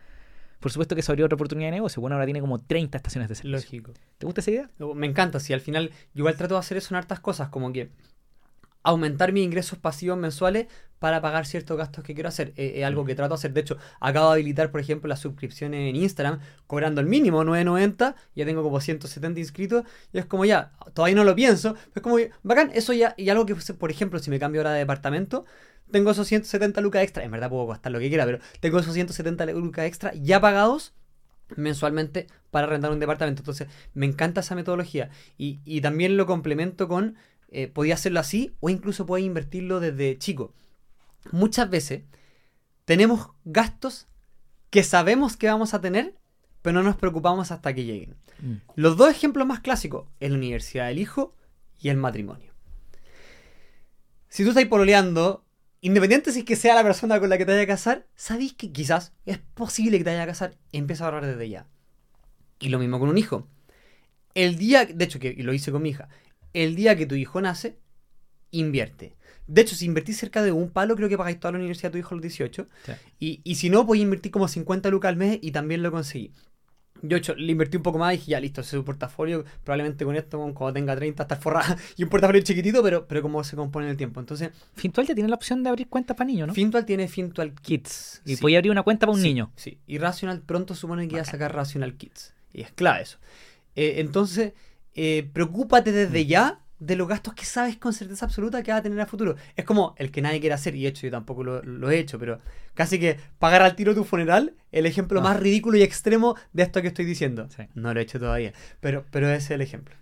Speaker 2: Por supuesto que se abrió otra oportunidad de negocio. Bueno, ahora tiene como 30 estaciones de servicio.
Speaker 1: Lógico.
Speaker 2: ¿Te gusta esa idea?
Speaker 1: Me encanta, si al final yo igual trato de hacer eso en hartas cosas, como que aumentar mis ingresos pasivos mensuales para pagar ciertos gastos que quiero hacer. Eh, Es, algo que trato de hacer. De hecho, acabo de habilitar, por ejemplo, las suscripciones en Instagram, cobrando el mínimo 9.90. Ya tengo como 170 inscritos. Y es como ya, todavía no lo pienso. pero Es como, bacán, eso ya. Y algo que, por ejemplo, si me cambio ahora de departamento, tengo esos 170 lucas extra. En verdad puedo gastar lo que quiera, pero tengo esos 170 lucas extra ya pagados mensualmente para rentar un departamento. Entonces, me encanta esa metodología. Y, y también lo complemento con, eh, podía hacerlo así o incluso puedes invertirlo desde chico. Muchas veces tenemos gastos que sabemos que vamos a tener, pero no nos preocupamos hasta que lleguen.
Speaker 2: Mm.
Speaker 1: Los dos ejemplos más clásicos es la universidad del hijo y el matrimonio. Si tú estás pololeando, independiente si es que sea la persona con la que te vaya a casar, sabéis que quizás es posible que te vaya a casar, empieza a ahorrar desde ya. Y lo mismo con un hijo. el día, de hecho, que lo hice con mi hija, el día que tu hijo nace, invierte. De hecho, si invertís cerca de un palo, creo que pagáis toda la universidad de tu hijo a los 18.
Speaker 2: Sí.
Speaker 1: Y, y si no, podéis invertir como 50 lucas al mes y también lo conseguí. Yo hecho, le invertí un poco más y dije, ya listo, ese es su portafolio. Probablemente con esto, cuando tenga 30, estar forrada. Y un portafolio chiquitito, pero, pero como se compone el tiempo. Entonces,
Speaker 2: Fintual ya tiene la opción de abrir cuentas para niños, ¿no?
Speaker 1: Fintual tiene Fintual
Speaker 2: Kids. Y
Speaker 1: Sí.
Speaker 2: podía abrir una cuenta para un
Speaker 1: Sí,
Speaker 2: niño.
Speaker 1: Sí, y Rational pronto supone que va a sacar Rational Kids. Y es clave eso. Eh, entonces, eh, preocúpate desde
Speaker 2: Mm.
Speaker 1: ya de los gastos que sabes con certeza absoluta que va a tener a futuro. Es como el que nadie quiere hacer, y de hecho yo tampoco lo, lo he hecho, pero casi que pagar al tiro tu funeral, el ejemplo
Speaker 2: Ah.
Speaker 1: más ridículo y extremo de esto que estoy diciendo.
Speaker 2: Sí.
Speaker 1: No lo he hecho todavía, pero, pero ese es el ejemplo.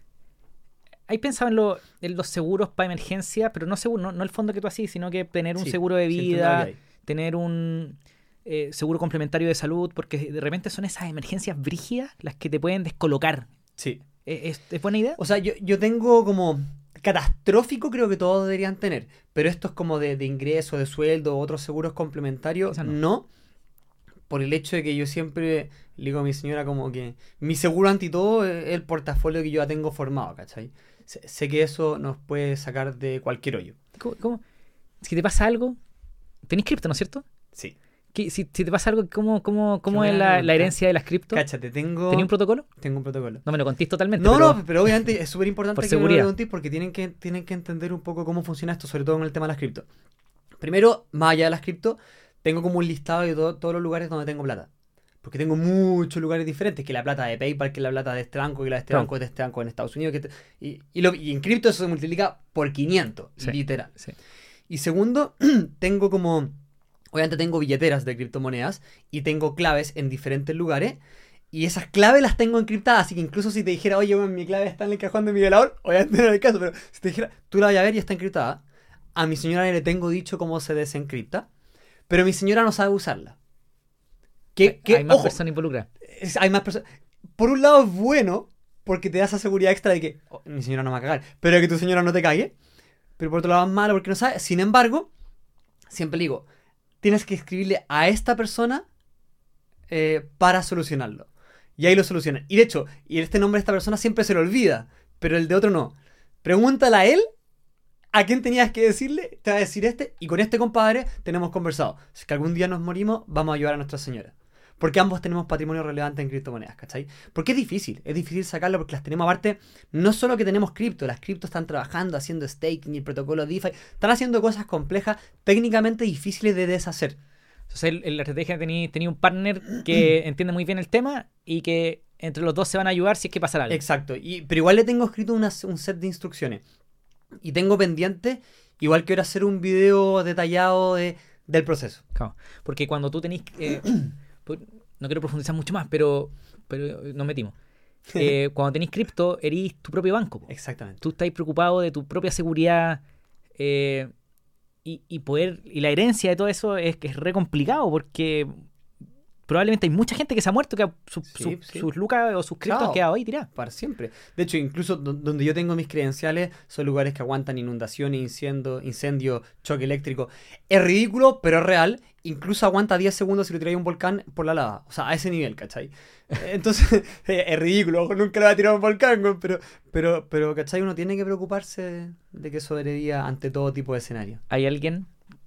Speaker 2: ¿Hay pensado en, lo- en los seguros para emergencia? Pero no, seguro, no, no el fondo que tú así, sino que tener un
Speaker 1: Sí,
Speaker 2: seguro de vida, tener un eh, seguro complementario de salud, porque de repente son esas emergencias brígidas las que te pueden descolocar.
Speaker 1: Sí.
Speaker 2: ¿Es, es- es buena idea?
Speaker 1: O sea, yo, yo tengo como catastrófico creo que todos deberían tener, pero esto es como de, de ingreso, de sueldo, otros seguros complementarios,
Speaker 2: no.
Speaker 1: no. por el hecho de que yo siempre le digo a mi señora como que mi seguro ante todo es el portafolio que yo ya tengo formado, ¿cachai? Sé, sé que eso nos puede sacar de cualquier hoyo.
Speaker 2: ¿Cómo, cómo? Si te pasa algo, tenés cripto, ¿no es cierto?
Speaker 1: Sí.
Speaker 2: ¿Qué- si, si te pasa algo, ¿cómo, cómo, cómo es la, la herencia de las cripto?
Speaker 1: Cáchate, tengo,
Speaker 2: ¿Tenía un protocolo?
Speaker 1: tengo un protocolo.
Speaker 2: No me lo contís totalmente.
Speaker 1: No,
Speaker 2: pero-
Speaker 1: no, pero obviamente es súper importante
Speaker 2: Por
Speaker 1: que me lo
Speaker 2: seguridad.
Speaker 1: preguntéis porque tienen que, tienen que entender un poco cómo funciona esto, sobre todo en el tema de las cripto. Primero, más allá de las cripto, tengo como un listado de to- todos los lugares donde tengo plata. Porque tengo muchos lugares diferentes, que la plata de PayPal, que la plata de este banco, que la de este
Speaker 2: Claro.
Speaker 1: banco, de este banco en Estados Unidos. Que te- y, y, lo- y en cripto eso se multiplica por 500,
Speaker 2: Sí.
Speaker 1: literal.
Speaker 2: Sí.
Speaker 1: Y segundo, tengo como. Obviamente tengo billeteras de criptomonedas y tengo claves en diferentes lugares. Y esas claves las tengo encriptadas. Así que incluso si te dijera, oye, mi clave está en el cajón de mi velador, obviamente no era el caso, pero si te dijera, tú la vas a ver y está encriptada. A mi señora le tengo dicho cómo se desencripta. Pero mi señora no sabe usarla. Que, que,
Speaker 2: Hay más personas involucradas.
Speaker 1: hay más personas. Por un lado es bueno, porque te da esa seguridad extra de que "Oh, mi señora no me va a cagar, pero que tu señora no te cague. Pero por otro lado es malo porque no sabe. Sin embargo, siempre digo, tienes que escribirle a esta persona eh, para solucionarlo. Y ahí lo solucionan. Y de hecho, y este nombre de esta persona siempre se lo olvida, pero el de otro no. Pregúntale a él a quién tenías que decirle, te va a decir este, y con este compadre tenemos conversado. Si es que algún día nos morimos, vamos a ayudar a Nuestra Señora. Porque ambos tenemos patrimonio relevante en criptomonedas, ¿cachai? Porque es difícil, es difícil sacarlo porque las tenemos aparte, no solo que tenemos cripto, las criptos están trabajando, haciendo staking y el protocolo DeFi, están haciendo cosas complejas, técnicamente difíciles de deshacer.
Speaker 2: Entonces, el- en la estrategia tenía, tenía un partner que entiende muy bien el tema y que entre los dos se van a ayudar si es que pasa algo.
Speaker 1: Exacto, y, pero igual le tengo escrito un set de instrucciones. Y tengo pendiente, igual quiero hacer un video detallado de, del proceso.
Speaker 2: Claro, Porque cuando tú tenés... eh, no quiero profundizar mucho más, pero, pero nos metimos. Eh, cuando tenés cripto, erís tu propio banco. po.
Speaker 1: Exactamente.
Speaker 2: Tú estás preocupado de tu propia seguridad eh, y, y poder y la herencia de todo eso es que es re complicado porque probablemente hay mucha gente que se ha muerto que ha- su-
Speaker 1: Sí,
Speaker 2: su-
Speaker 1: sí.
Speaker 2: sus lucas o sus criptos
Speaker 1: Chao.
Speaker 2: han quedado ahí tiradas.
Speaker 1: Para siempre. De hecho, incluso do- donde yo tengo mis credenciales son lugares que aguantan inundaciones, incendio, incendio, choque eléctrico. Es ridículo, pero es real. Incluso aguanta 10 segundos si lo tiráis a un volcán por la lava. O sea, a ese nivel, ¿cachai? Entonces, es ridículo. Nunca lo va a tirar un volcán, pero, pero, pero, ¿cachai? Uno tiene que preocuparse de que sobreviva ante todo tipo de escenario.
Speaker 2: Hay alguien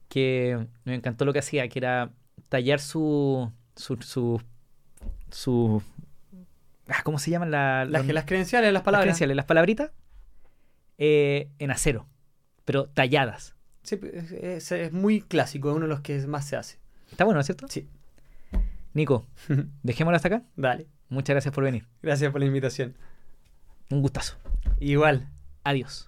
Speaker 2: que me encantó lo que hacía, que era tallar su su su, su- ah, ¿cómo se llaman la-
Speaker 1: Las, las credenciales, las
Speaker 2: las
Speaker 1: palabras.
Speaker 2: credenciales, las palabritas eh, en acero, pero talladas.
Speaker 1: Sí, es, es- es muy clásico, es uno de los que más se hace.
Speaker 2: Está bueno, ¿no es cierto?
Speaker 1: Sí.
Speaker 2: Nico, dejémoslo hasta acá.
Speaker 1: Dale.
Speaker 2: Muchas gracias por venir.
Speaker 1: Gracias por la invitación.
Speaker 2: Un gustazo.
Speaker 1: Igual.
Speaker 2: Adiós.